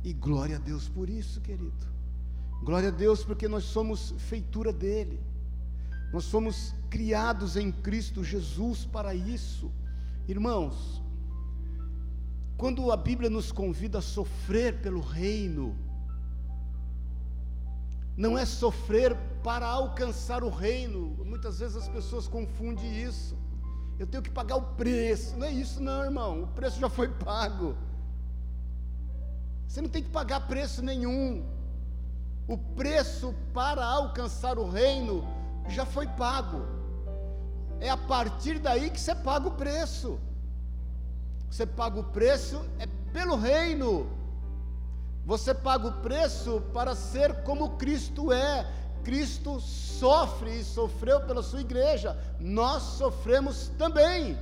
A: E glória a Deus por isso, querido. Glória a Deus porque nós somos feitura dele. Nós somos criados em Cristo Jesus para isso. Irmãos, quando a Bíblia nos convida a sofrer pelo reino, não é sofrer para alcançar o reino. Muitas vezes as pessoas confundem isso. Eu tenho que pagar o preço. Não é isso, não, irmão. O preço já foi pago. Você não tem que pagar preço nenhum. O preço para alcançar o reino já foi pago. É a partir daí que você paga o preço. Você paga o preço é pelo reino. Você paga o preço para ser como Cristo é. Cristo sofre e sofreu pela sua igreja. Nós sofremos também.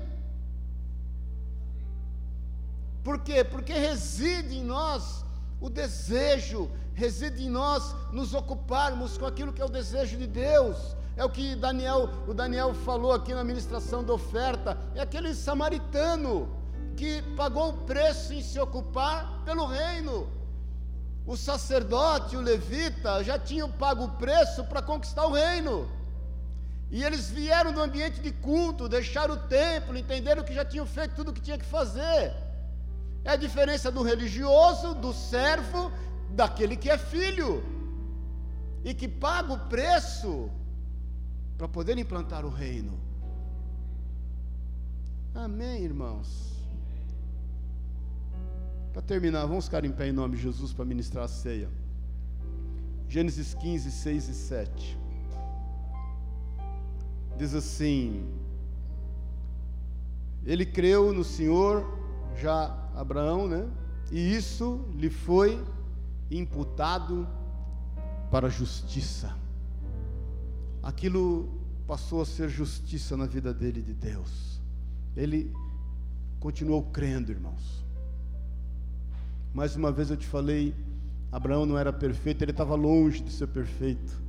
A: Por quê? Porque reside em nós o desejo, reside em nós nos ocuparmos com aquilo que é o desejo de Deus. É o que Daniel, o Daniel falou aqui na ministração da oferta, é aquele samaritano que pagou o preço em se ocupar pelo reino. O sacerdote, o levita, já tinham pago o preço para conquistar o reino. E eles vieram do ambiente de culto, deixaram o templo, entenderam que já tinham feito tudo o que tinha que fazer. É a diferença do religioso, do servo, daquele que é filho e que paga o preço para poder implantar o reino. Amém, irmãos? Para terminar, vamos ficar em pé em nome de Jesus para ministrar a ceia. Gênesis 15, 6 e 7. Diz assim: Ele creu no Senhor já Abraão, né? E isso lhe foi imputado para justiça. Aquilo passou a ser justiça na vida dele de Deus. Ele continuou crendo, irmãos. Mais uma vez eu te falei, Abraão não era perfeito, ele estava longe de ser perfeito.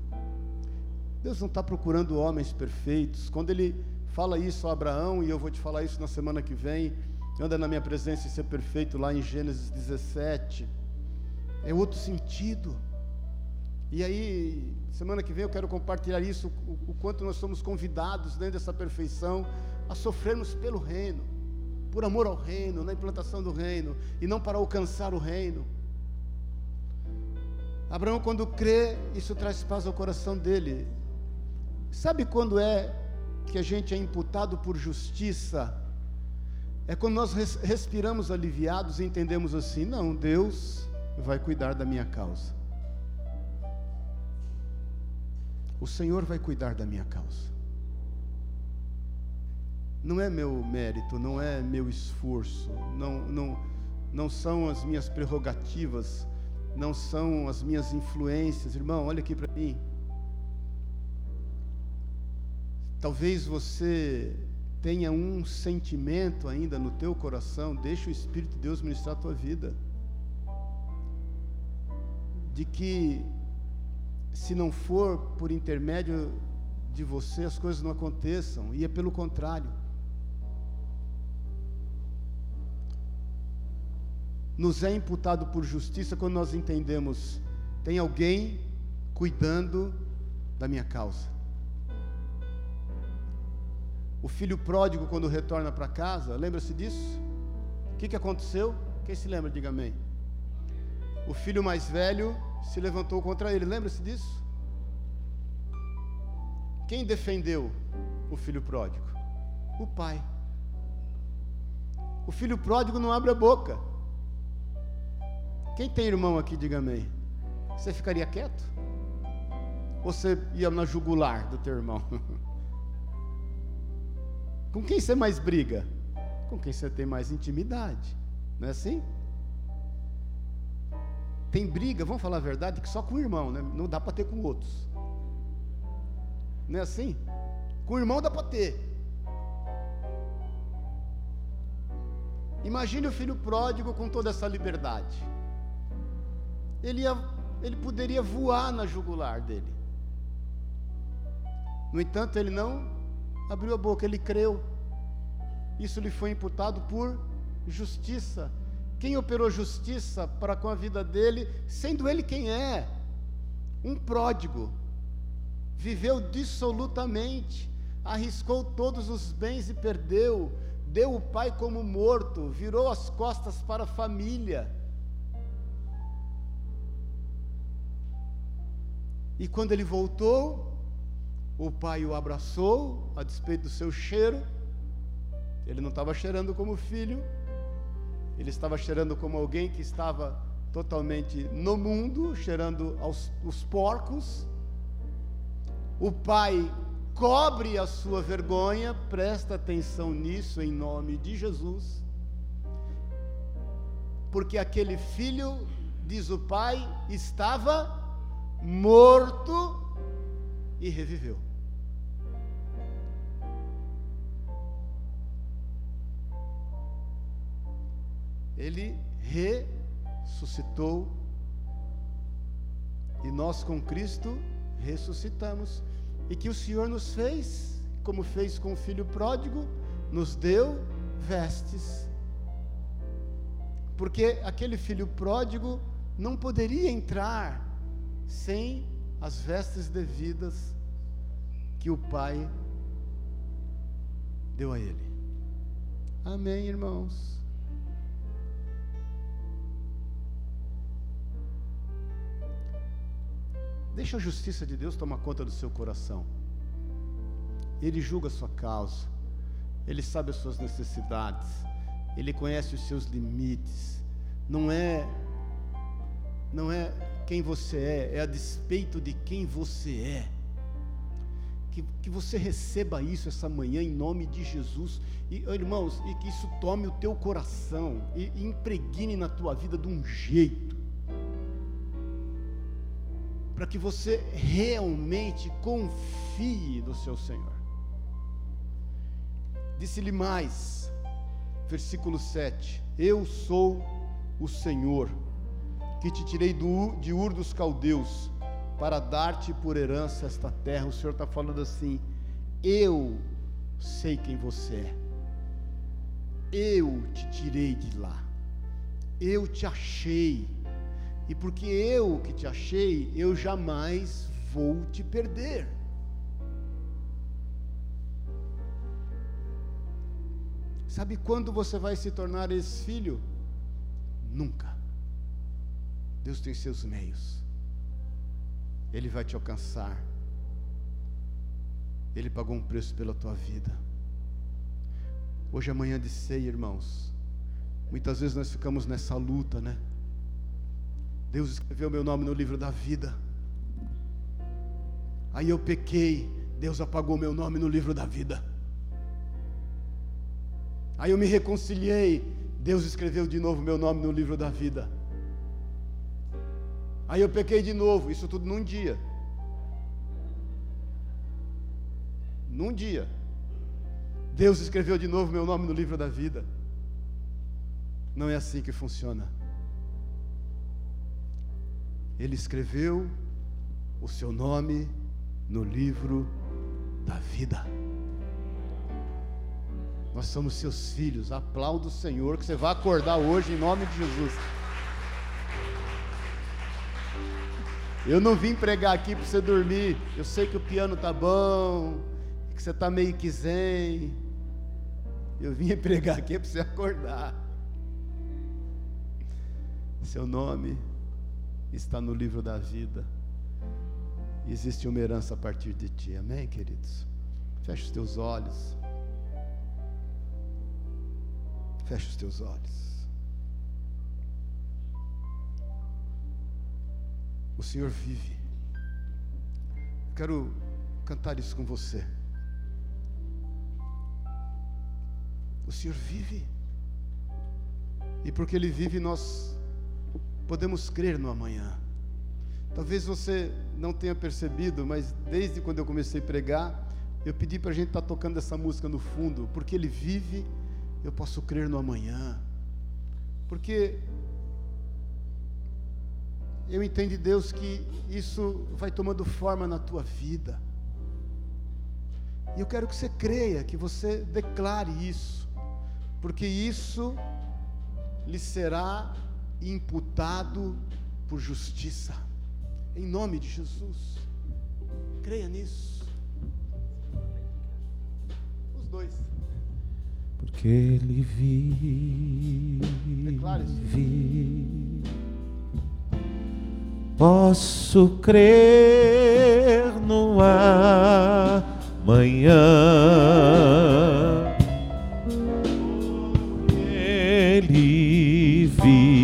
A: Deus não está procurando homens perfeitos. Quando ele fala isso a Abraão, e eu vou te falar isso na semana que vem, anda na minha presença e ser perfeito, lá em Gênesis 17, é outro sentido. E aí, semana que vem eu quero compartilhar isso, o, o quanto nós somos convidados dentro dessa perfeição a sofrermos pelo reino, por amor ao reino, na implantação do reino, e não para alcançar o reino. Abraão, quando crê, isso traz paz ao coração dele. Sabe quando é que a gente é imputado por justiça? É quando nós respiramos aliviados e entendemos assim: não, Deus vai cuidar da minha causa. O Senhor vai cuidar da minha causa. Não é meu mérito, não é meu esforço, não, não, não são as minhas prerrogativas, não são as minhas influências. Irmão, olha aqui para mim. Talvez você tenha um sentimento ainda no teu coração, deixa o Espírito de Deus ministrar a tua vida. De que, se não for por intermédio de você as coisas não aconteçam, e é pelo contrário. Nos é imputado por justiça quando nós entendemos: tem alguém cuidando da minha causa. O filho pródigo, quando retorna para casa, lembra-se disso? O que, que aconteceu? Quem se lembra, diga amém. O filho mais velho se levantou contra ele, lembra-se disso? Quem defendeu o filho pródigo? O pai. O filho pródigo não abre a boca. Quem tem irmão aqui, diga amém. Você ficaria quieto? Ou você ia na jugular do teu irmão? Com quem você mais briga? Com quem você tem mais intimidade. Não é assim? Tem briga, vamos falar a verdade, que só com o irmão, né? não dá para ter com outros. Não é assim? Com o irmão dá para ter. Imagine o filho pródigo com toda essa liberdade. Ele, ia, ele poderia voar na jugular dele. No entanto, ele não abriu a boca, ele creu. Isso lhe foi imputado por justiça. Quem operou justiça para com a vida dele, sendo ele quem é? Um pródigo. Viveu dissolutamente, arriscou todos os bens e perdeu, deu o pai como morto, virou as costas para a família. E quando ele voltou, o pai o abraçou, a despeito do seu cheiro. Ele não estava cheirando como filho, ele estava cheirando como alguém que estava totalmente no mundo, cheirando aos os porcos. O pai cobre a sua vergonha, presta atenção nisso em nome de Jesus. Porque aquele filho, diz o pai, estava morto e reviveu. Ele ressuscitou e nós com Cristo ressuscitamos. E que o Senhor nos fez, como fez com o filho pródigo, nos deu vestes. Porque aquele filho pródigo não poderia entrar sem as vestes devidas que o Pai deu a ele. Amém, irmãos. Deixa a justiça de Deus tomar conta do seu coração. Ele julga a sua causa. Ele sabe as suas necessidades. Ele conhece os seus limites. Não é não é quem você é, é a despeito de quem você é. Que, que você receba isso essa manhã em nome de Jesus. E, irmãos, e que isso tome o teu coração e, e impregne na tua vida de um jeito. Para que você realmente confie no seu Senhor. Disse-lhe mais, versículo 7: Eu sou o Senhor que te tirei do, de Ur dos Caldeus, para dar-te por herança esta terra. O Senhor está falando assim: Eu sei quem você é, eu te tirei de lá, eu te achei, e porque eu que te achei, eu jamais vou te perder. Sabe quando você vai se tornar esse filho? Nunca. Deus tem seus meios. Ele vai te alcançar. Ele pagou um preço pela tua vida. Hoje é manhã de ceia, irmãos. Muitas vezes nós ficamos nessa luta, né? Deus escreveu meu nome no livro da vida. Aí eu pequei, Deus apagou meu nome no livro da vida. Aí eu me reconciliei, Deus escreveu de novo meu nome no livro da vida. Aí eu pequei de novo, isso tudo num dia. Num dia. Deus escreveu de novo meu nome no livro da vida. Não é assim que funciona. Ele escreveu o seu nome no livro vida. Nós somos seus filhos. Aplauda o Senhor que você vai acordar hoje em nome de Jesus. Eu não vim pregar aqui para você dormir. Eu sei que o piano tá bom, que você tá meio que zen. Eu vim pregar aqui para você acordar. Seu nome está no livro da vida. Existe uma herança a partir de ti. Amém, queridos? Feche os teus olhos. Feche os teus olhos. O Senhor vive. Quero cantar isso com você. O Senhor vive. E porque Ele vive, nós podemos crer no amanhã. Talvez você não tenha percebido, mas desde quando eu comecei a pregar, eu pedi para a gente estar tá tocando essa música no fundo, porque Ele vive, eu posso crer no amanhã. Porque eu entendo, Deus, que isso vai tomando forma na tua vida. E eu quero que você creia, que você declare isso, porque isso lhe será imputado por justiça. Em nome de Jesus. Creia nisso. Os dois.
B: Porque ele vive. Posso crer no amanhã. Ele vive.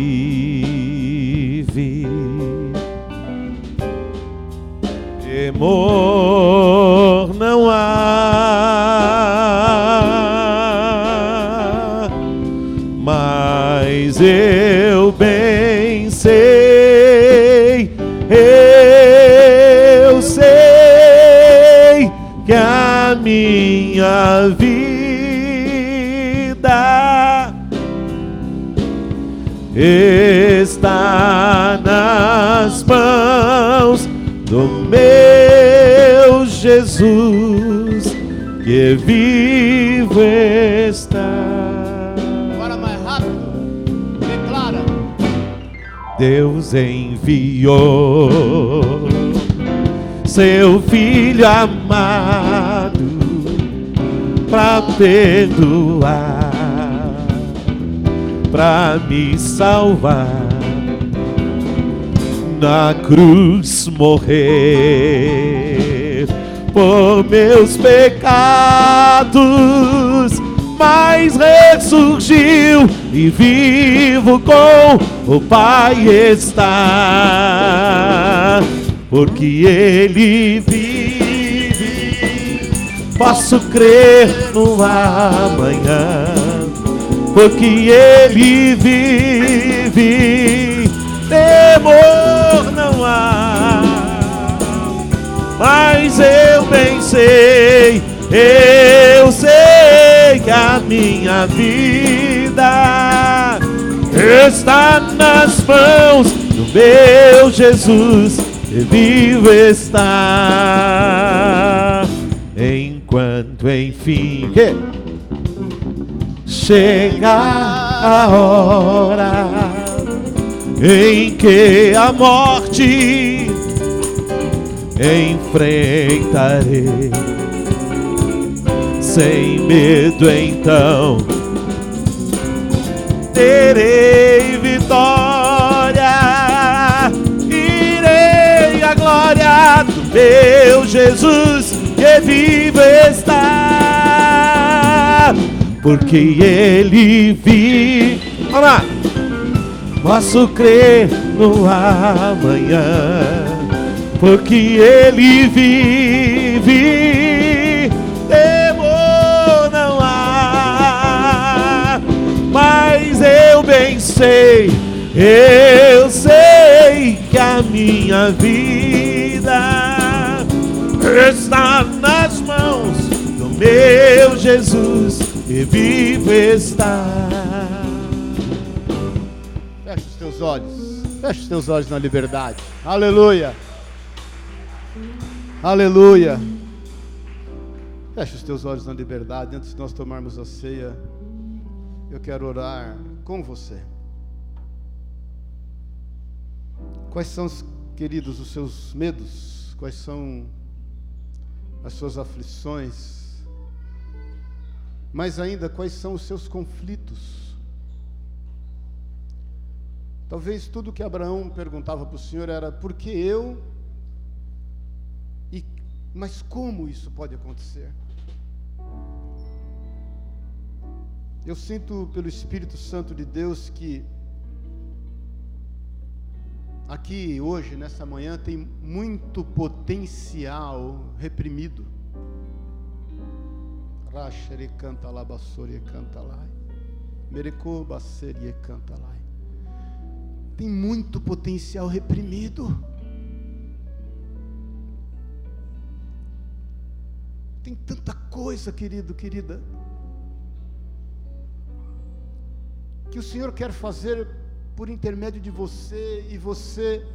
B: temor minha vida está nas mãos do meu Jesus que vivo está.
A: Agora mais rápido, declara.
B: Deus enviou seu filho amado para perdoar, para me salvar na cruz morrer por meus pecados, mas ressurgiu e vivo com o Pai está, porque Ele vive. Posso crer no amanhã, porque Ele vive. Temor não há. Mas eu bem sei, eu sei que a minha vida está nas mãos do meu Jesus, vivo está. Enquanto enfim chega a hora em que a morte enfrentarei. Sem medo, então terei vitória. Irei à glória do meu Jesus vivo está, porque Ele vive. Posso crer no amanhã, porque Ele vive, temor não há, mas eu bem sei, eu sei que a minha vida está meu Jesus, e vivo está
A: teus olhos. Feche os teus olhos na liberdade. Aleluia. Aleluia. Feche os teus olhos na liberdade. Antes de nós tomarmos a ceia, eu quero orar com você. Quais são, queridos, os seus medos? Quais são as suas aflições? Mas ainda, quais são os seus conflitos? Talvez tudo que Abraão perguntava para o Senhor era: por que eu? E, mas como isso pode acontecer? Eu sinto pelo Espírito Santo de Deus que aqui hoje, nessa manhã, tem muito potencial reprimido. Rachere canta lá, bassorie canta lá. Merecô, basserie canta lá. Tem muito potencial reprimido. Tem tanta coisa, querido, querida, que o Senhor quer fazer por intermédio de você e você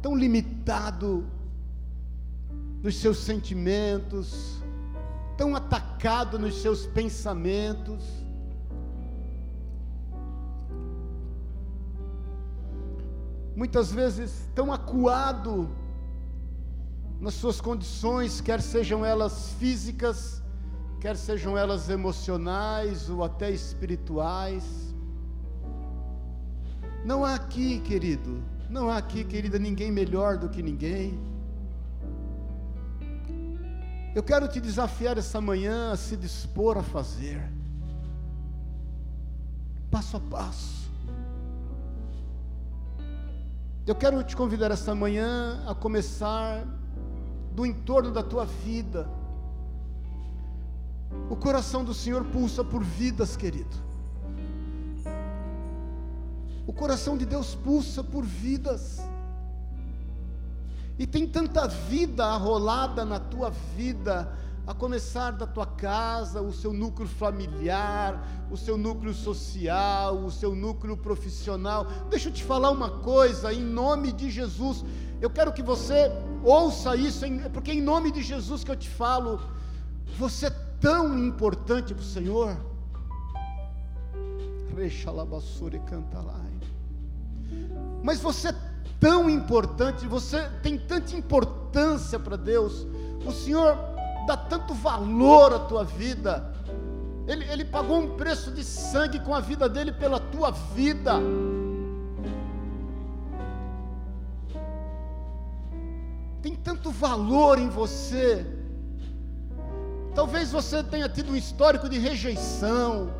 A: tão limitado nos seus sentimentos, tão atacado nos seus pensamentos. Muitas vezes tão acuado nas suas condições, quer sejam elas físicas, quer sejam elas emocionais ou até espirituais. Não há aqui, querido, não há aqui, querida, ninguém melhor do que ninguém. Eu quero te desafiar essa manhã a se dispor a fazer, passo a passo. Eu quero te convidar essa manhã a começar do entorno da tua vida. O coração do Senhor pulsa por vidas, querido. O coração de Deus pulsa por vidas. E tem tanta vida arrolada na tua vida, a começar da tua casa, o seu núcleo familiar, o seu núcleo social, o seu núcleo profissional. Deixa eu te falar uma coisa, em nome de Jesus, eu quero que você ouça isso, porque em nome de Jesus que eu te falo, você é tão importante para o Senhor. Mas você é tão importante, você tem tanta importância para Deus, o Senhor dá tanto valor à tua vida, ele, ele pagou um preço de sangue com a vida dele pela tua vida. Tem tanto valor em você. Talvez você tenha tido um histórico de rejeição.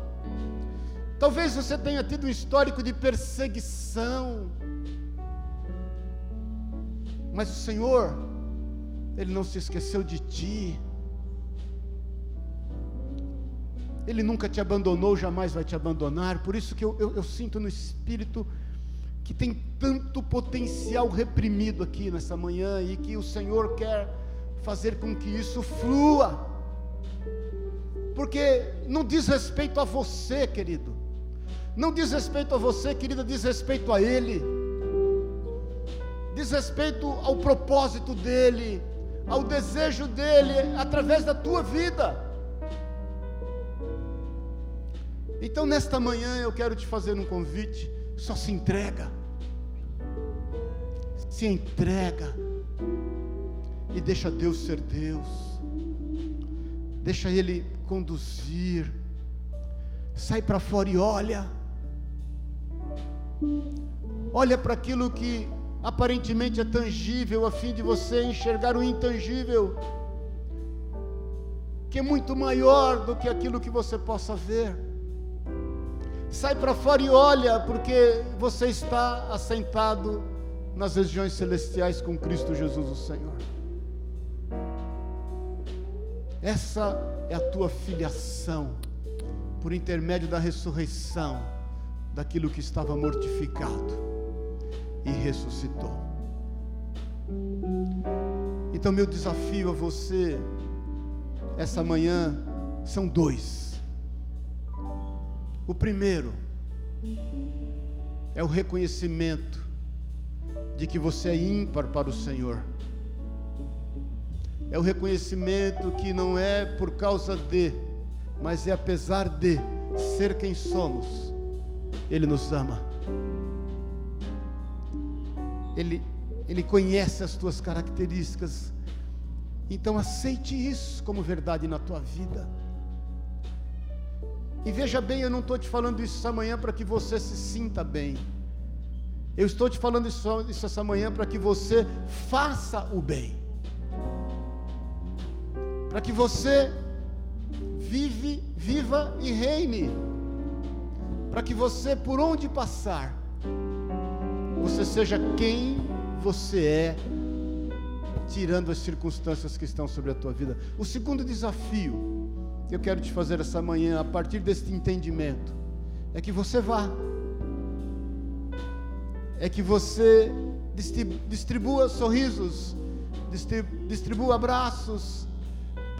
A: Talvez você tenha tido um histórico de perseguição. Mas o Senhor, Ele não se esqueceu de ti. Ele nunca te abandonou, jamais vai te abandonar. Por isso que eu, eu, eu sinto no Espírito que tem tanto potencial reprimido aqui nessa manhã e que o Senhor quer fazer com que isso flua. Porque não diz respeito a você, querido. Não diz respeito a você, querida, diz respeito a Ele diz respeito ao propósito dele, ao desejo dele através da tua vida. Então, nesta manhã, eu quero te fazer um convite: só se entrega, se entrega, e deixa Deus ser Deus, deixa Ele conduzir, sai para fora e olha, olha para aquilo que aparentemente é tangível, a fim de você enxergar o intangível, que é muito maior do que aquilo que você possa ver. Sai para fora e olha, porque você está assentado nas regiões celestiais com Cristo Jesus, o Senhor. Essa é a tua filiação, por intermédio da ressurreição daquilo que estava mortificado e ressuscitou. Então, meu desafio a você, essa manhã, são dois. O primeiro é o reconhecimento de que você é ímpar para o Senhor. é o reconhecimento que não é por causa de, mas é apesar de ser quem somos, Ele nos ama. Ele, Ele conhece as tuas características. Então aceite isso como verdade na tua vida. E veja bem, eu não estou te falando isso amanhã para que você se sinta bem. Eu estou te falando isso, isso essa manhã para que você faça o bem. Para que você vive, viva e reine. Para que você, por onde passar, você seja quem você é, tirando as circunstâncias que estão sobre a tua vida. O segundo desafio que eu quero te fazer essa manhã, a partir deste entendimento, é que você vá, é que você distribua sorrisos, distribua abraços,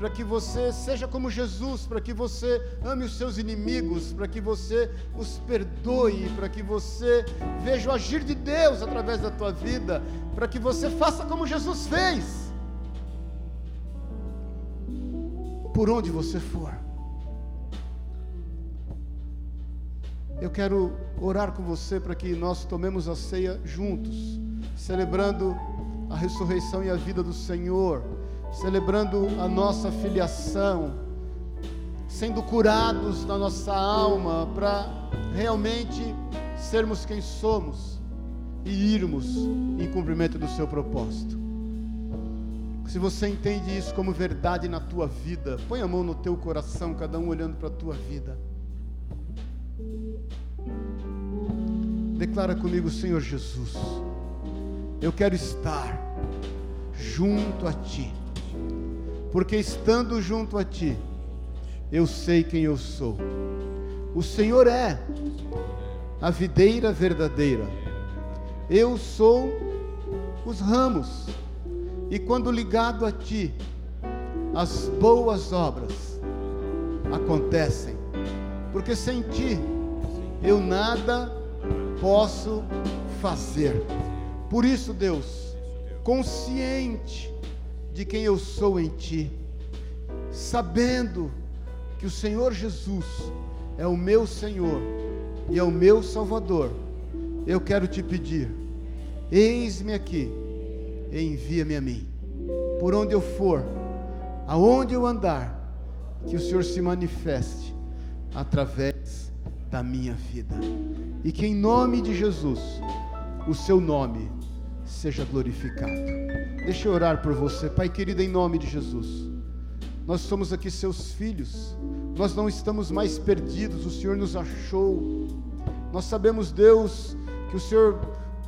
A: para que você seja como Jesus, para que você ame os seus inimigos, para que você os perdoe, para que você veja o agir de Deus através da tua vida, para que você faça como Jesus fez. por onde você for. Eu quero orar com você para que nós tomemos a ceia juntos, celebrando a ressurreição e a vida do Senhor, celebrando a nossa filiação, sendo curados na nossa alma para realmente sermos quem somos e irmos em cumprimento do seu propósito. Se você entende isso como verdade na tua vida, põe a mão no teu coração, cada um olhando para a tua vida. Declara comigo, Senhor Jesus, eu quero estar junto a Ti, porque estando junto a Ti, eu sei quem eu sou. O Senhor é a videira verdadeira, eu sou os ramos e quando ligado a Ti, as boas obras acontecem, porque sem Ti eu nada posso fazer. Por isso, Deus, consciente de quem eu sou em Ti, sabendo que o Senhor Jesus é o meu Senhor e é o meu Salvador, eu quero te pedir, eis-me aqui envia-me a mim. Por onde eu for, aonde eu andar, que o Senhor se manifeste através da minha vida. E que em nome de Jesus, o seu nome seja glorificado. Deixa eu orar por você, Pai querido, em nome de Jesus. Nós somos aqui seus filhos, nós não estamos mais perdidos, o Senhor nos achou. Nós sabemos, Deus, que o Senhor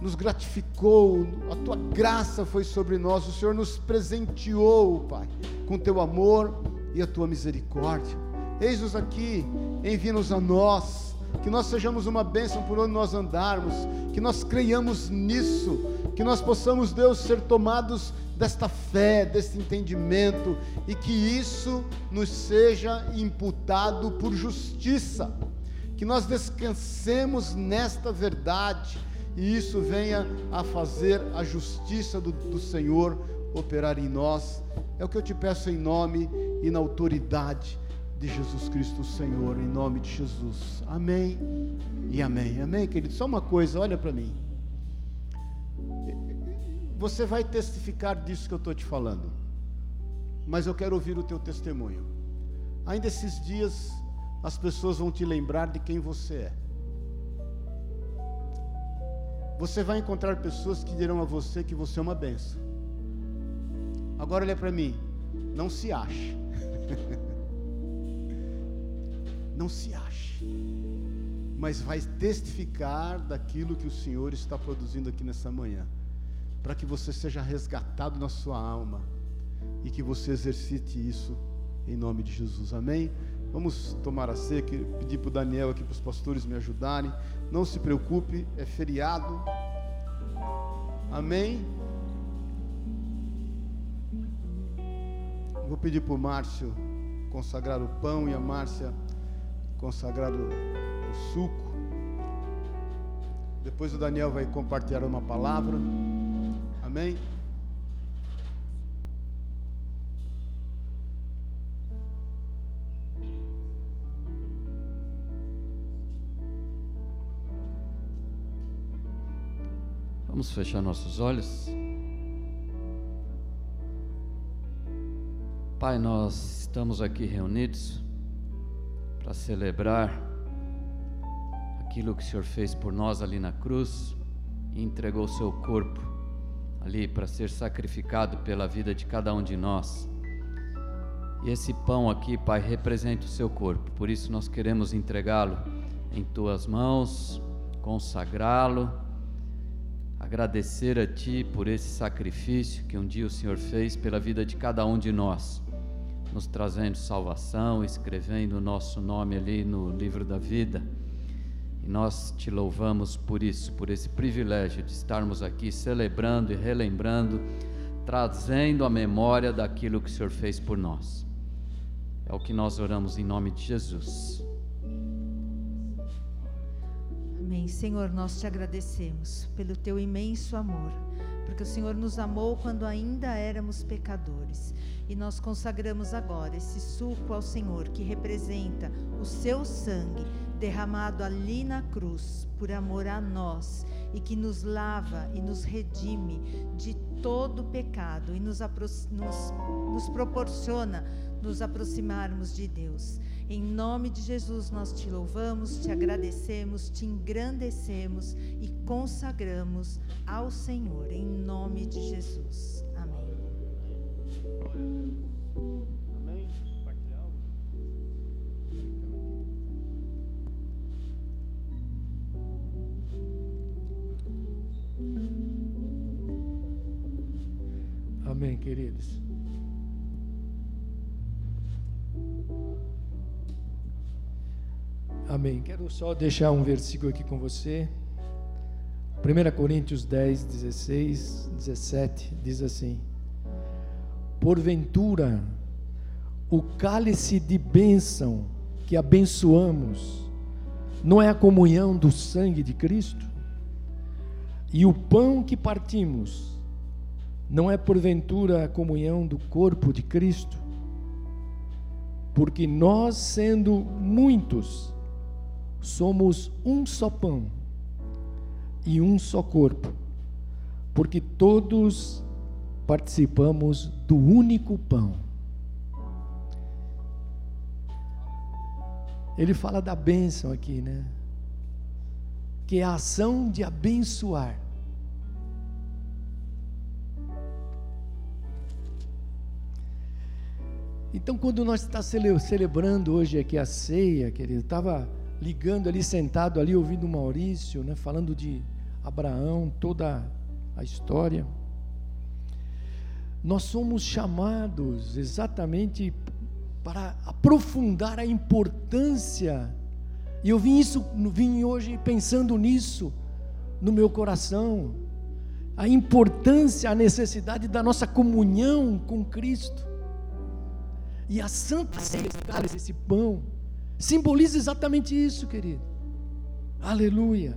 A: nos gratificou, a tua graça foi sobre nós, o Senhor nos presenteou, Pai, com teu amor e a tua misericórdia. Eis-nos aqui, envia-nos a nós, que nós sejamos uma bênção por onde nós andarmos, que nós creiamos nisso, que nós possamos, Deus, ser tomados desta fé, deste entendimento, e que isso nos seja imputado por justiça, que nós descansemos nesta verdade e isso venha a fazer a justiça do, do Senhor operar em nós. É o que eu te peço em nome e na autoridade de Jesus Cristo, Senhor, em nome de Jesus. Amém e amém. Amém, querido. Só uma coisa, olha para mim. Você vai testificar disso que eu estou te falando, mas eu quero ouvir o teu testemunho. Ainda esses dias, as pessoas vão te lembrar de quem você é. Você vai encontrar pessoas que dirão a você que você é uma benção. Agora olha para mim, não se ache. não se ache. Mas vai testificar daquilo que o Senhor está produzindo aqui nessa manhã, para que você seja resgatado na sua alma e que você exercite isso em nome de Jesus. Amém? Vamos tomar a ceia, pedir para o Daniel aqui, para os pastores me ajudarem. Não se preocupe, é feriado. Amém? Vou pedir para o Márcio consagrar o pão e a Márcia consagrar o, o suco. Depois o Daniel vai compartilhar uma palavra. Amém?
C: Vamos fechar nossos olhos. Pai, nós estamos aqui reunidos para celebrar aquilo que o Senhor fez por nós ali na cruz e entregou o seu corpo ali para ser sacrificado pela vida de cada um de nós. E esse pão aqui, Pai, representa o seu corpo, por isso nós queremos entregá-lo em tuas mãos, consagrá-lo, agradecer a Ti por esse sacrifício que um dia o Senhor fez pela vida de cada um de nós nos trazendo salvação, escrevendo o nosso nome ali no livro da vida. E nós te louvamos por isso, por esse privilégio de estarmos aqui celebrando e relembrando, trazendo a memória daquilo que o Senhor fez por nós. É o que nós oramos em nome de Jesus.
D: Amém. Senhor, nós te agradecemos pelo teu imenso amor, porque o Senhor nos amou quando ainda éramos pecadores. E nós consagramos agora esse suco ao Senhor, que representa o seu sangue derramado ali na cruz por amor a nós e que nos lava e nos redime de todo pecado e nos, nos, nos proporciona nos aproximarmos de Deus. Em nome de Jesus, nós te louvamos, te agradecemos, te engrandecemos e consagramos ao Senhor, em nome de Jesus. Amém.
E: Amém, queridos. Amém. Quero só deixar um versículo aqui com você. 1 Coríntios 10, 16, 17 diz assim: porventura, o cálice de bênção que abençoamos não é a comunhão do sangue de Cristo? E o pão que partimos não é porventura a comunhão do corpo de Cristo? Porque nós, sendo muitos, somos um só pão e um só corpo, porque todos participamos do único pão. Ele fala da bênção aqui, né? Que é a ação de abençoar. Então, quando nós estamos celebrando hoje aqui a ceia, querido, estava ligando ali, sentado ali, ouvindo o Maurício, né, falando de Abraão, toda a história nós somos chamados exatamente para aprofundar a importância. E eu vim isso, vim hoje pensando nisso no meu coração, a importância, a necessidade da nossa comunhão com Cristo. E a Santa Ceia, esse pão, simboliza exatamente isso, querido. Aleluia.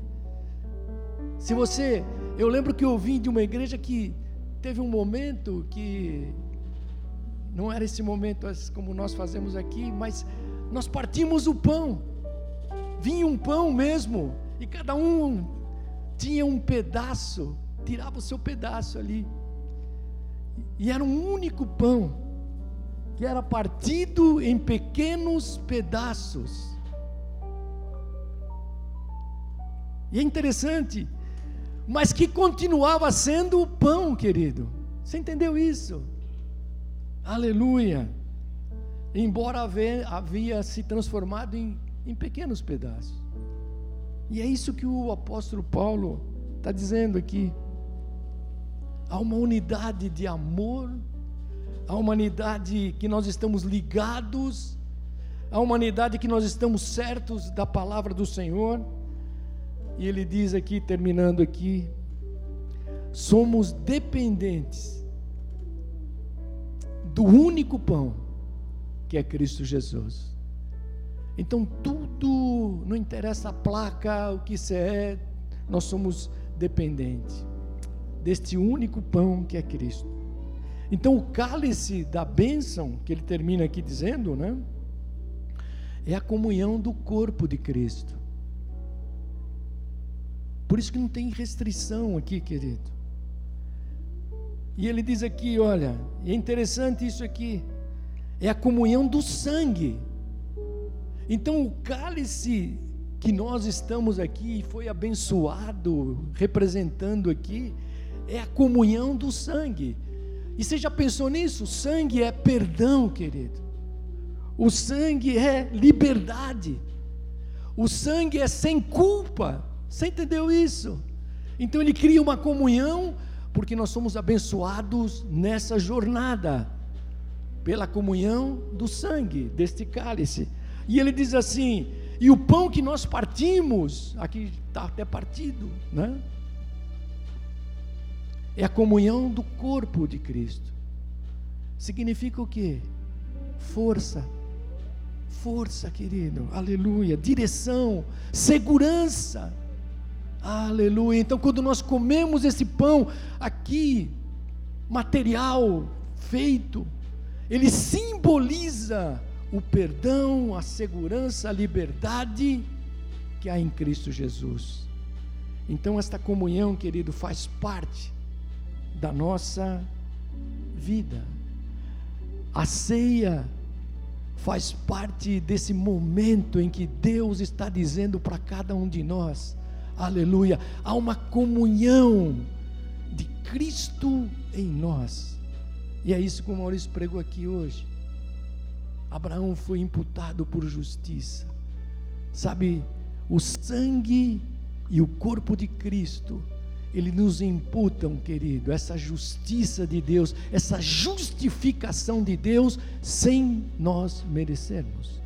E: Se você, eu lembro que eu vim de uma igreja que teve um momento que não era esse momento como nós fazemos aqui, mas nós partimos o pão. Vinha um pão mesmo, e cada um tinha um pedaço, tirava o seu pedaço ali. E era um único pão, que era partido em pequenos pedaços. E é interessante, mas que continuava sendo o pão, querido. Você entendeu isso? Aleluia. Embora havia, se transformado em, em pequenos pedaços. E é isso que o apóstolo Paulo está dizendo aqui. Há uma unidade de amor, há uma unidade que nós estamos ligados, há uma unidade que nós estamos certos da palavra do Senhor e ele diz aqui, terminando aqui, somos dependentes do único pão, que é Cristo Jesus. Então tudo, não interessa a placa, o que você é, nós somos dependentes deste único pão que é Cristo. Então o cálice da bênção, que ele termina aqui dizendo, né? É a comunhão do corpo de Cristo. Por isso que não tem restrição aqui, querido. E ele diz aqui, olha, é interessante isso aqui. É a comunhão do sangue. Então o cálice que nós estamos aqui foi abençoado, representando aqui, é a comunhão do sangue. E você já pensou nisso? O sangue é perdão, querido. O sangue é liberdade. O sangue é sem culpa. Você entendeu isso? Então ele cria uma comunhão, porque nós somos abençoados nessa jornada, pela comunhão do sangue, deste cálice. E ele diz assim: e o pão que nós partimos, aqui está até partido, né? É a comunhão do corpo de Cristo. Significa o quê? Força. Força, querido. Aleluia. Direção, segurança. Aleluia. Então, quando nós comemos esse pão aqui, material, feito, ele simboliza o perdão, a segurança, a liberdade que há em Cristo Jesus. Então, esta comunhão, querido, faz parte da nossa vida. A ceia faz parte desse momento em que Deus está dizendo para cada um de nós: aleluia, há uma comunhão de Cristo em nós. E é isso que o Maurício pregou aqui hoje. Abraão foi imputado por justiça. Sabe, o sangue e o corpo de Cristo, ele nos imputam, querido, essa justiça de Deus, essa justificação de Deus sem nós merecermos.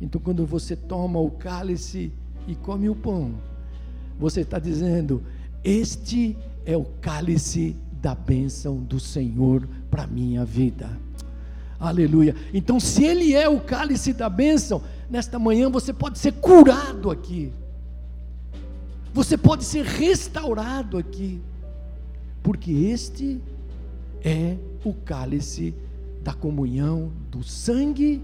E: Então, quando você toma o cálice e come o pão, você está dizendo: Este é o cálice da bênção do Senhor para minha vida. Aleluia. Então, se Ele é o cálice da bênção, nesta manhã você pode ser curado aqui. Você pode ser restaurado aqui. Porque este é o cálice da comunhão do sangue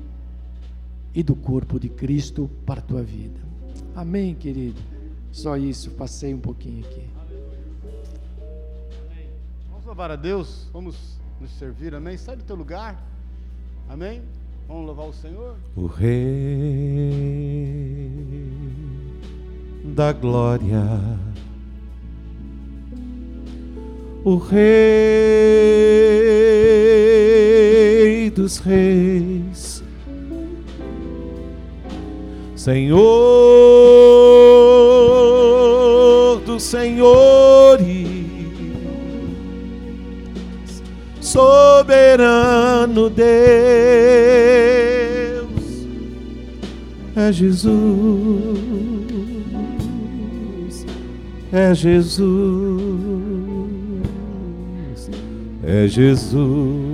E: e do corpo de Cristo para a tua vida. Amém, querido? Só isso, passei um pouquinho aqui.
A: Vamos louvar a Deus, vamos nos servir, amém? Sai do teu lugar. Amém? Vamos louvar o Senhor?
B: O Rei da Glória, o Rei dos Reis, Senhor Senhores soberano Deus é Jesus, é Jesus, é Jesus.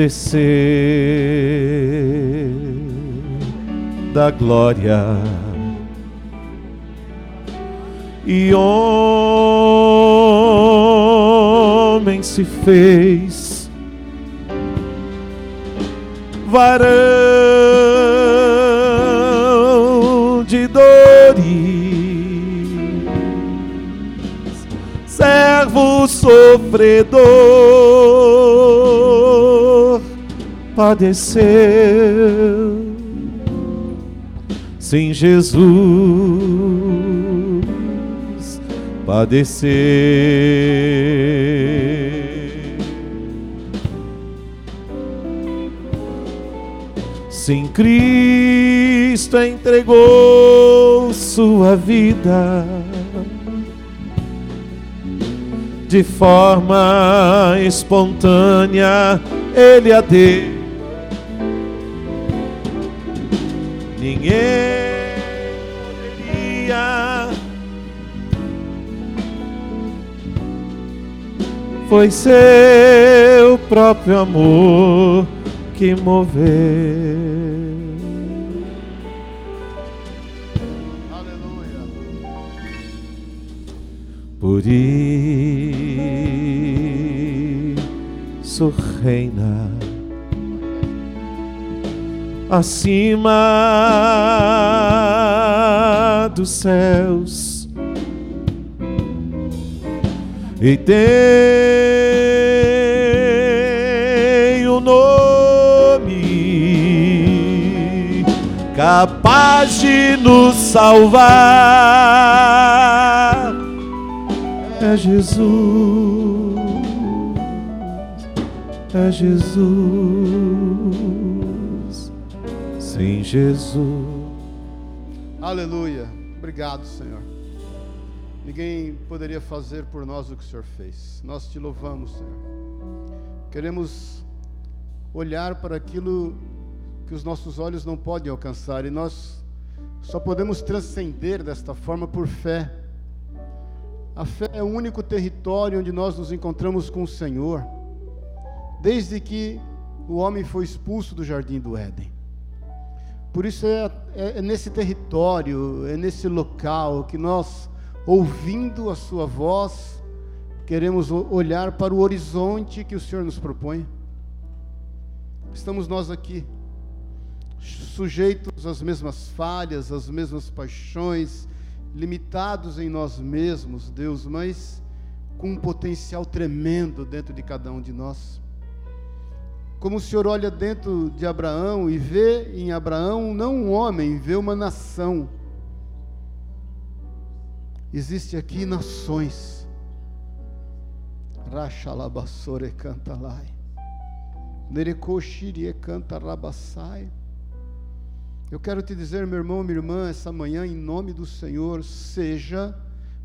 B: Descer da glória. E homem se fez varão de dores, servo sofredor, padeceu. Sim, Jesus padecer. Sim, Cristo entregou sua vida de forma espontânea, Ele a deu. Ninguém foi seu próprio amor que moveu.
A: Aleluia.
B: Por isso reina acima dos céus. E tem um nome capaz de nos salvar. É Jesus. É Jesus sem Jesus
A: Aleluia. Obrigado, Senhor. Ninguém poderia fazer por nós o que o Senhor fez. Nós te louvamos, Senhor. Queremos olhar para aquilo que os nossos olhos não podem alcançar e nós só podemos transcender desta forma por fé. A fé é o único território onde nós nos encontramos com o Senhor, desde que o homem foi expulso do jardim do Éden. Por isso é, é, é, nesse território, é nesse local que nós, ouvindo a Sua voz, queremos olhar para o horizonte que o Senhor nos propõe. Estamos nós aqui, sujeitos às mesmas falhas, às mesmas paixões, limitados em nós mesmos, Deus, mas com um potencial tremendo dentro de cada um de nós. Como o Senhor olha dentro de Abraão e vê em Abraão não um homem, vê uma nação. Existe aqui nações. Rachalabassore cantalai. Canta rabassai. Eu quero te dizer, meu irmão, minha irmã, essa manhã, em nome do Senhor, seja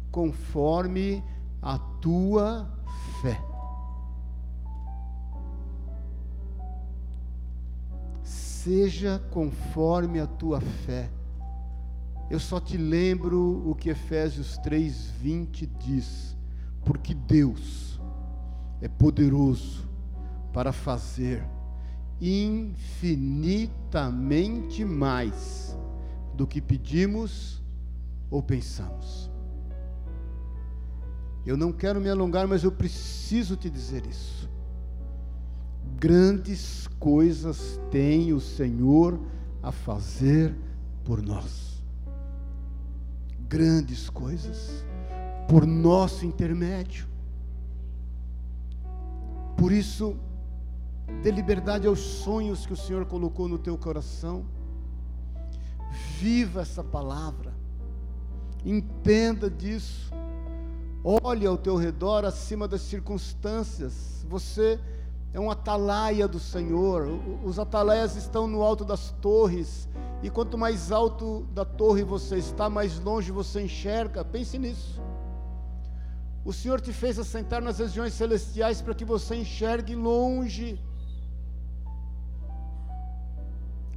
A: conforme a tua fé. Seja conforme a tua fé. Eu só te lembro o que Efésios 3:20 diz, porque Deus é poderoso para fazer infinitamente mais do que pedimos ou pensamos. Eu não quero me alongar, mas eu preciso te dizer isso. Grandes coisas tem o Senhor a fazer por nós. Grandes coisas por nosso intermédio. Por isso, dê liberdade aos sonhos que o Senhor colocou no teu coração. Viva essa palavra. Entenda disso. Olhe ao teu redor acima das circunstâncias. Você é um atalaia do Senhor. Os atalaias estão no alto das torres, e quanto mais alto da torre você está, mais longe você enxerga. Pense nisso. O Senhor te fez assentar nas regiões celestiais para que você enxergue longe.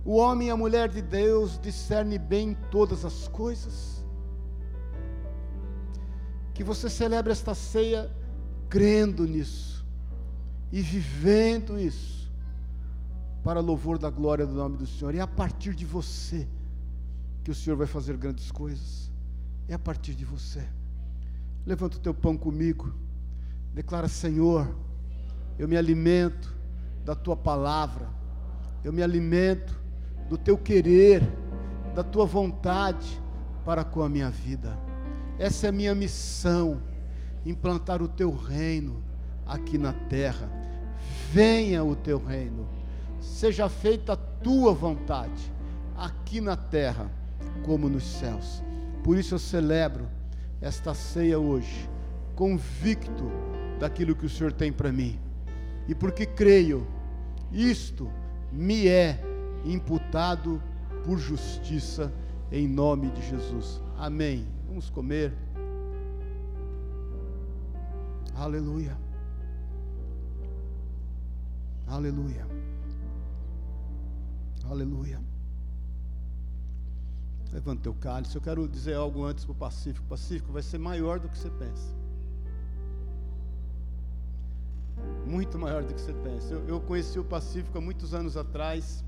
A: O homem e a mulher de Deus discerne bem todas as coisas. Que você celebre esta ceia crendo nisso e vivendo isso para louvor da glória do nome do Senhor. É a partir de você que o Senhor vai fazer grandes coisas. É a partir de você. Levanta o teu pão comigo. Declara, Senhor, eu me alimento da tua palavra. Eu me alimento do teu querer, da tua vontade para com a minha vida. Essa é a minha missão, implantar o teu reino aqui na terra. Venha o teu reino, seja feita a tua vontade, aqui na terra como nos céus. Por isso eu celebro esta ceia hoje, convicto daquilo que o Senhor tem para mim, e porque creio, isto me é imputado por justiça, em nome de Jesus. Amém. Vamos comer. Aleluia. Aleluia. Aleluia. Levanta teu cálice. Eu quero dizer algo antes para o Pacífico. O Pacífico vai ser maior do que você pensa. Muito maior do que você pensa. Eu, eu conheci o Pacífico há muitos anos atrás.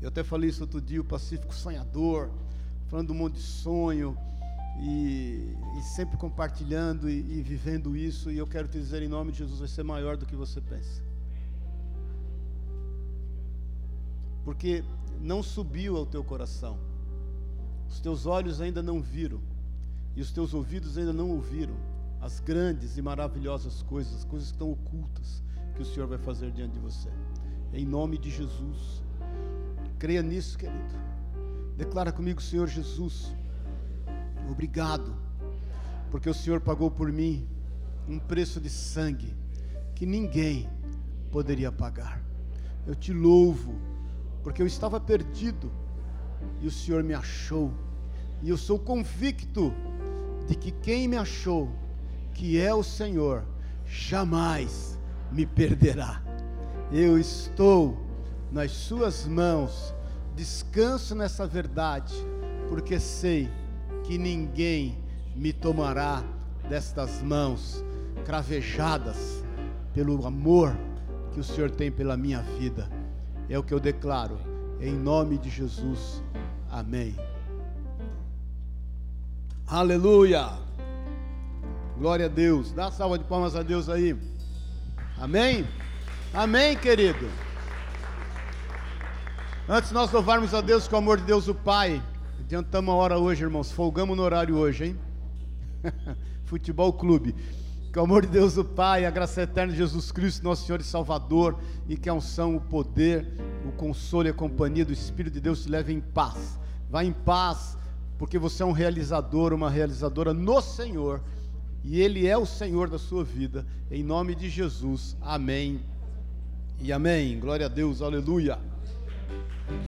A: Eu até falei isso outro dia, o Pacífico sonhador, falando um monte de sonho e, e sempre compartilhando e, e vivendo isso. E eu quero te dizer em nome de Jesus, vai ser maior do que você pensa. Porque não subiu ao teu coração. Os teus olhos ainda não viram e os teus ouvidos ainda não ouviram as grandes e maravilhosas coisas, as coisas que estão ocultas que o Senhor vai fazer diante de você. Em nome de Jesus. Creia nisso, querido. Declara comigo, Senhor Jesus. Obrigado, porque o Senhor pagou por mim um preço de sangue que ninguém poderia pagar. Eu te louvo, porque eu estava perdido e o Senhor me achou. E eu sou convicto de que quem me achou, que é o Senhor, jamais me perderá. Eu estou nas Suas mãos, descanso nessa verdade, porque sei que ninguém me tomará destas mãos cravejadas pelo amor que o Senhor tem pela minha vida. É o que eu declaro, em nome de Jesus. Amém. Aleluia. Glória a Deus. Dá salva de palmas a Deus aí. Amém? Amém, querido. Antes nós louvarmos a Deus com o amor de Deus o Pai. Adiantamos a hora hoje, irmãos. Folgamos no horário hoje, hein? Futebol Clube. Que o amor de Deus o Pai, a graça eterna de Jesus Cristo, nosso Senhor e Salvador, e que a unção, o poder, o consolo e a companhia do Espírito de Deus te leve em paz. Vá em paz, porque você é um realizador, uma realizadora no Senhor, e Ele é o Senhor da sua vida. Em nome de Jesus. Amém. E amém. Glória a Deus. Aleluia.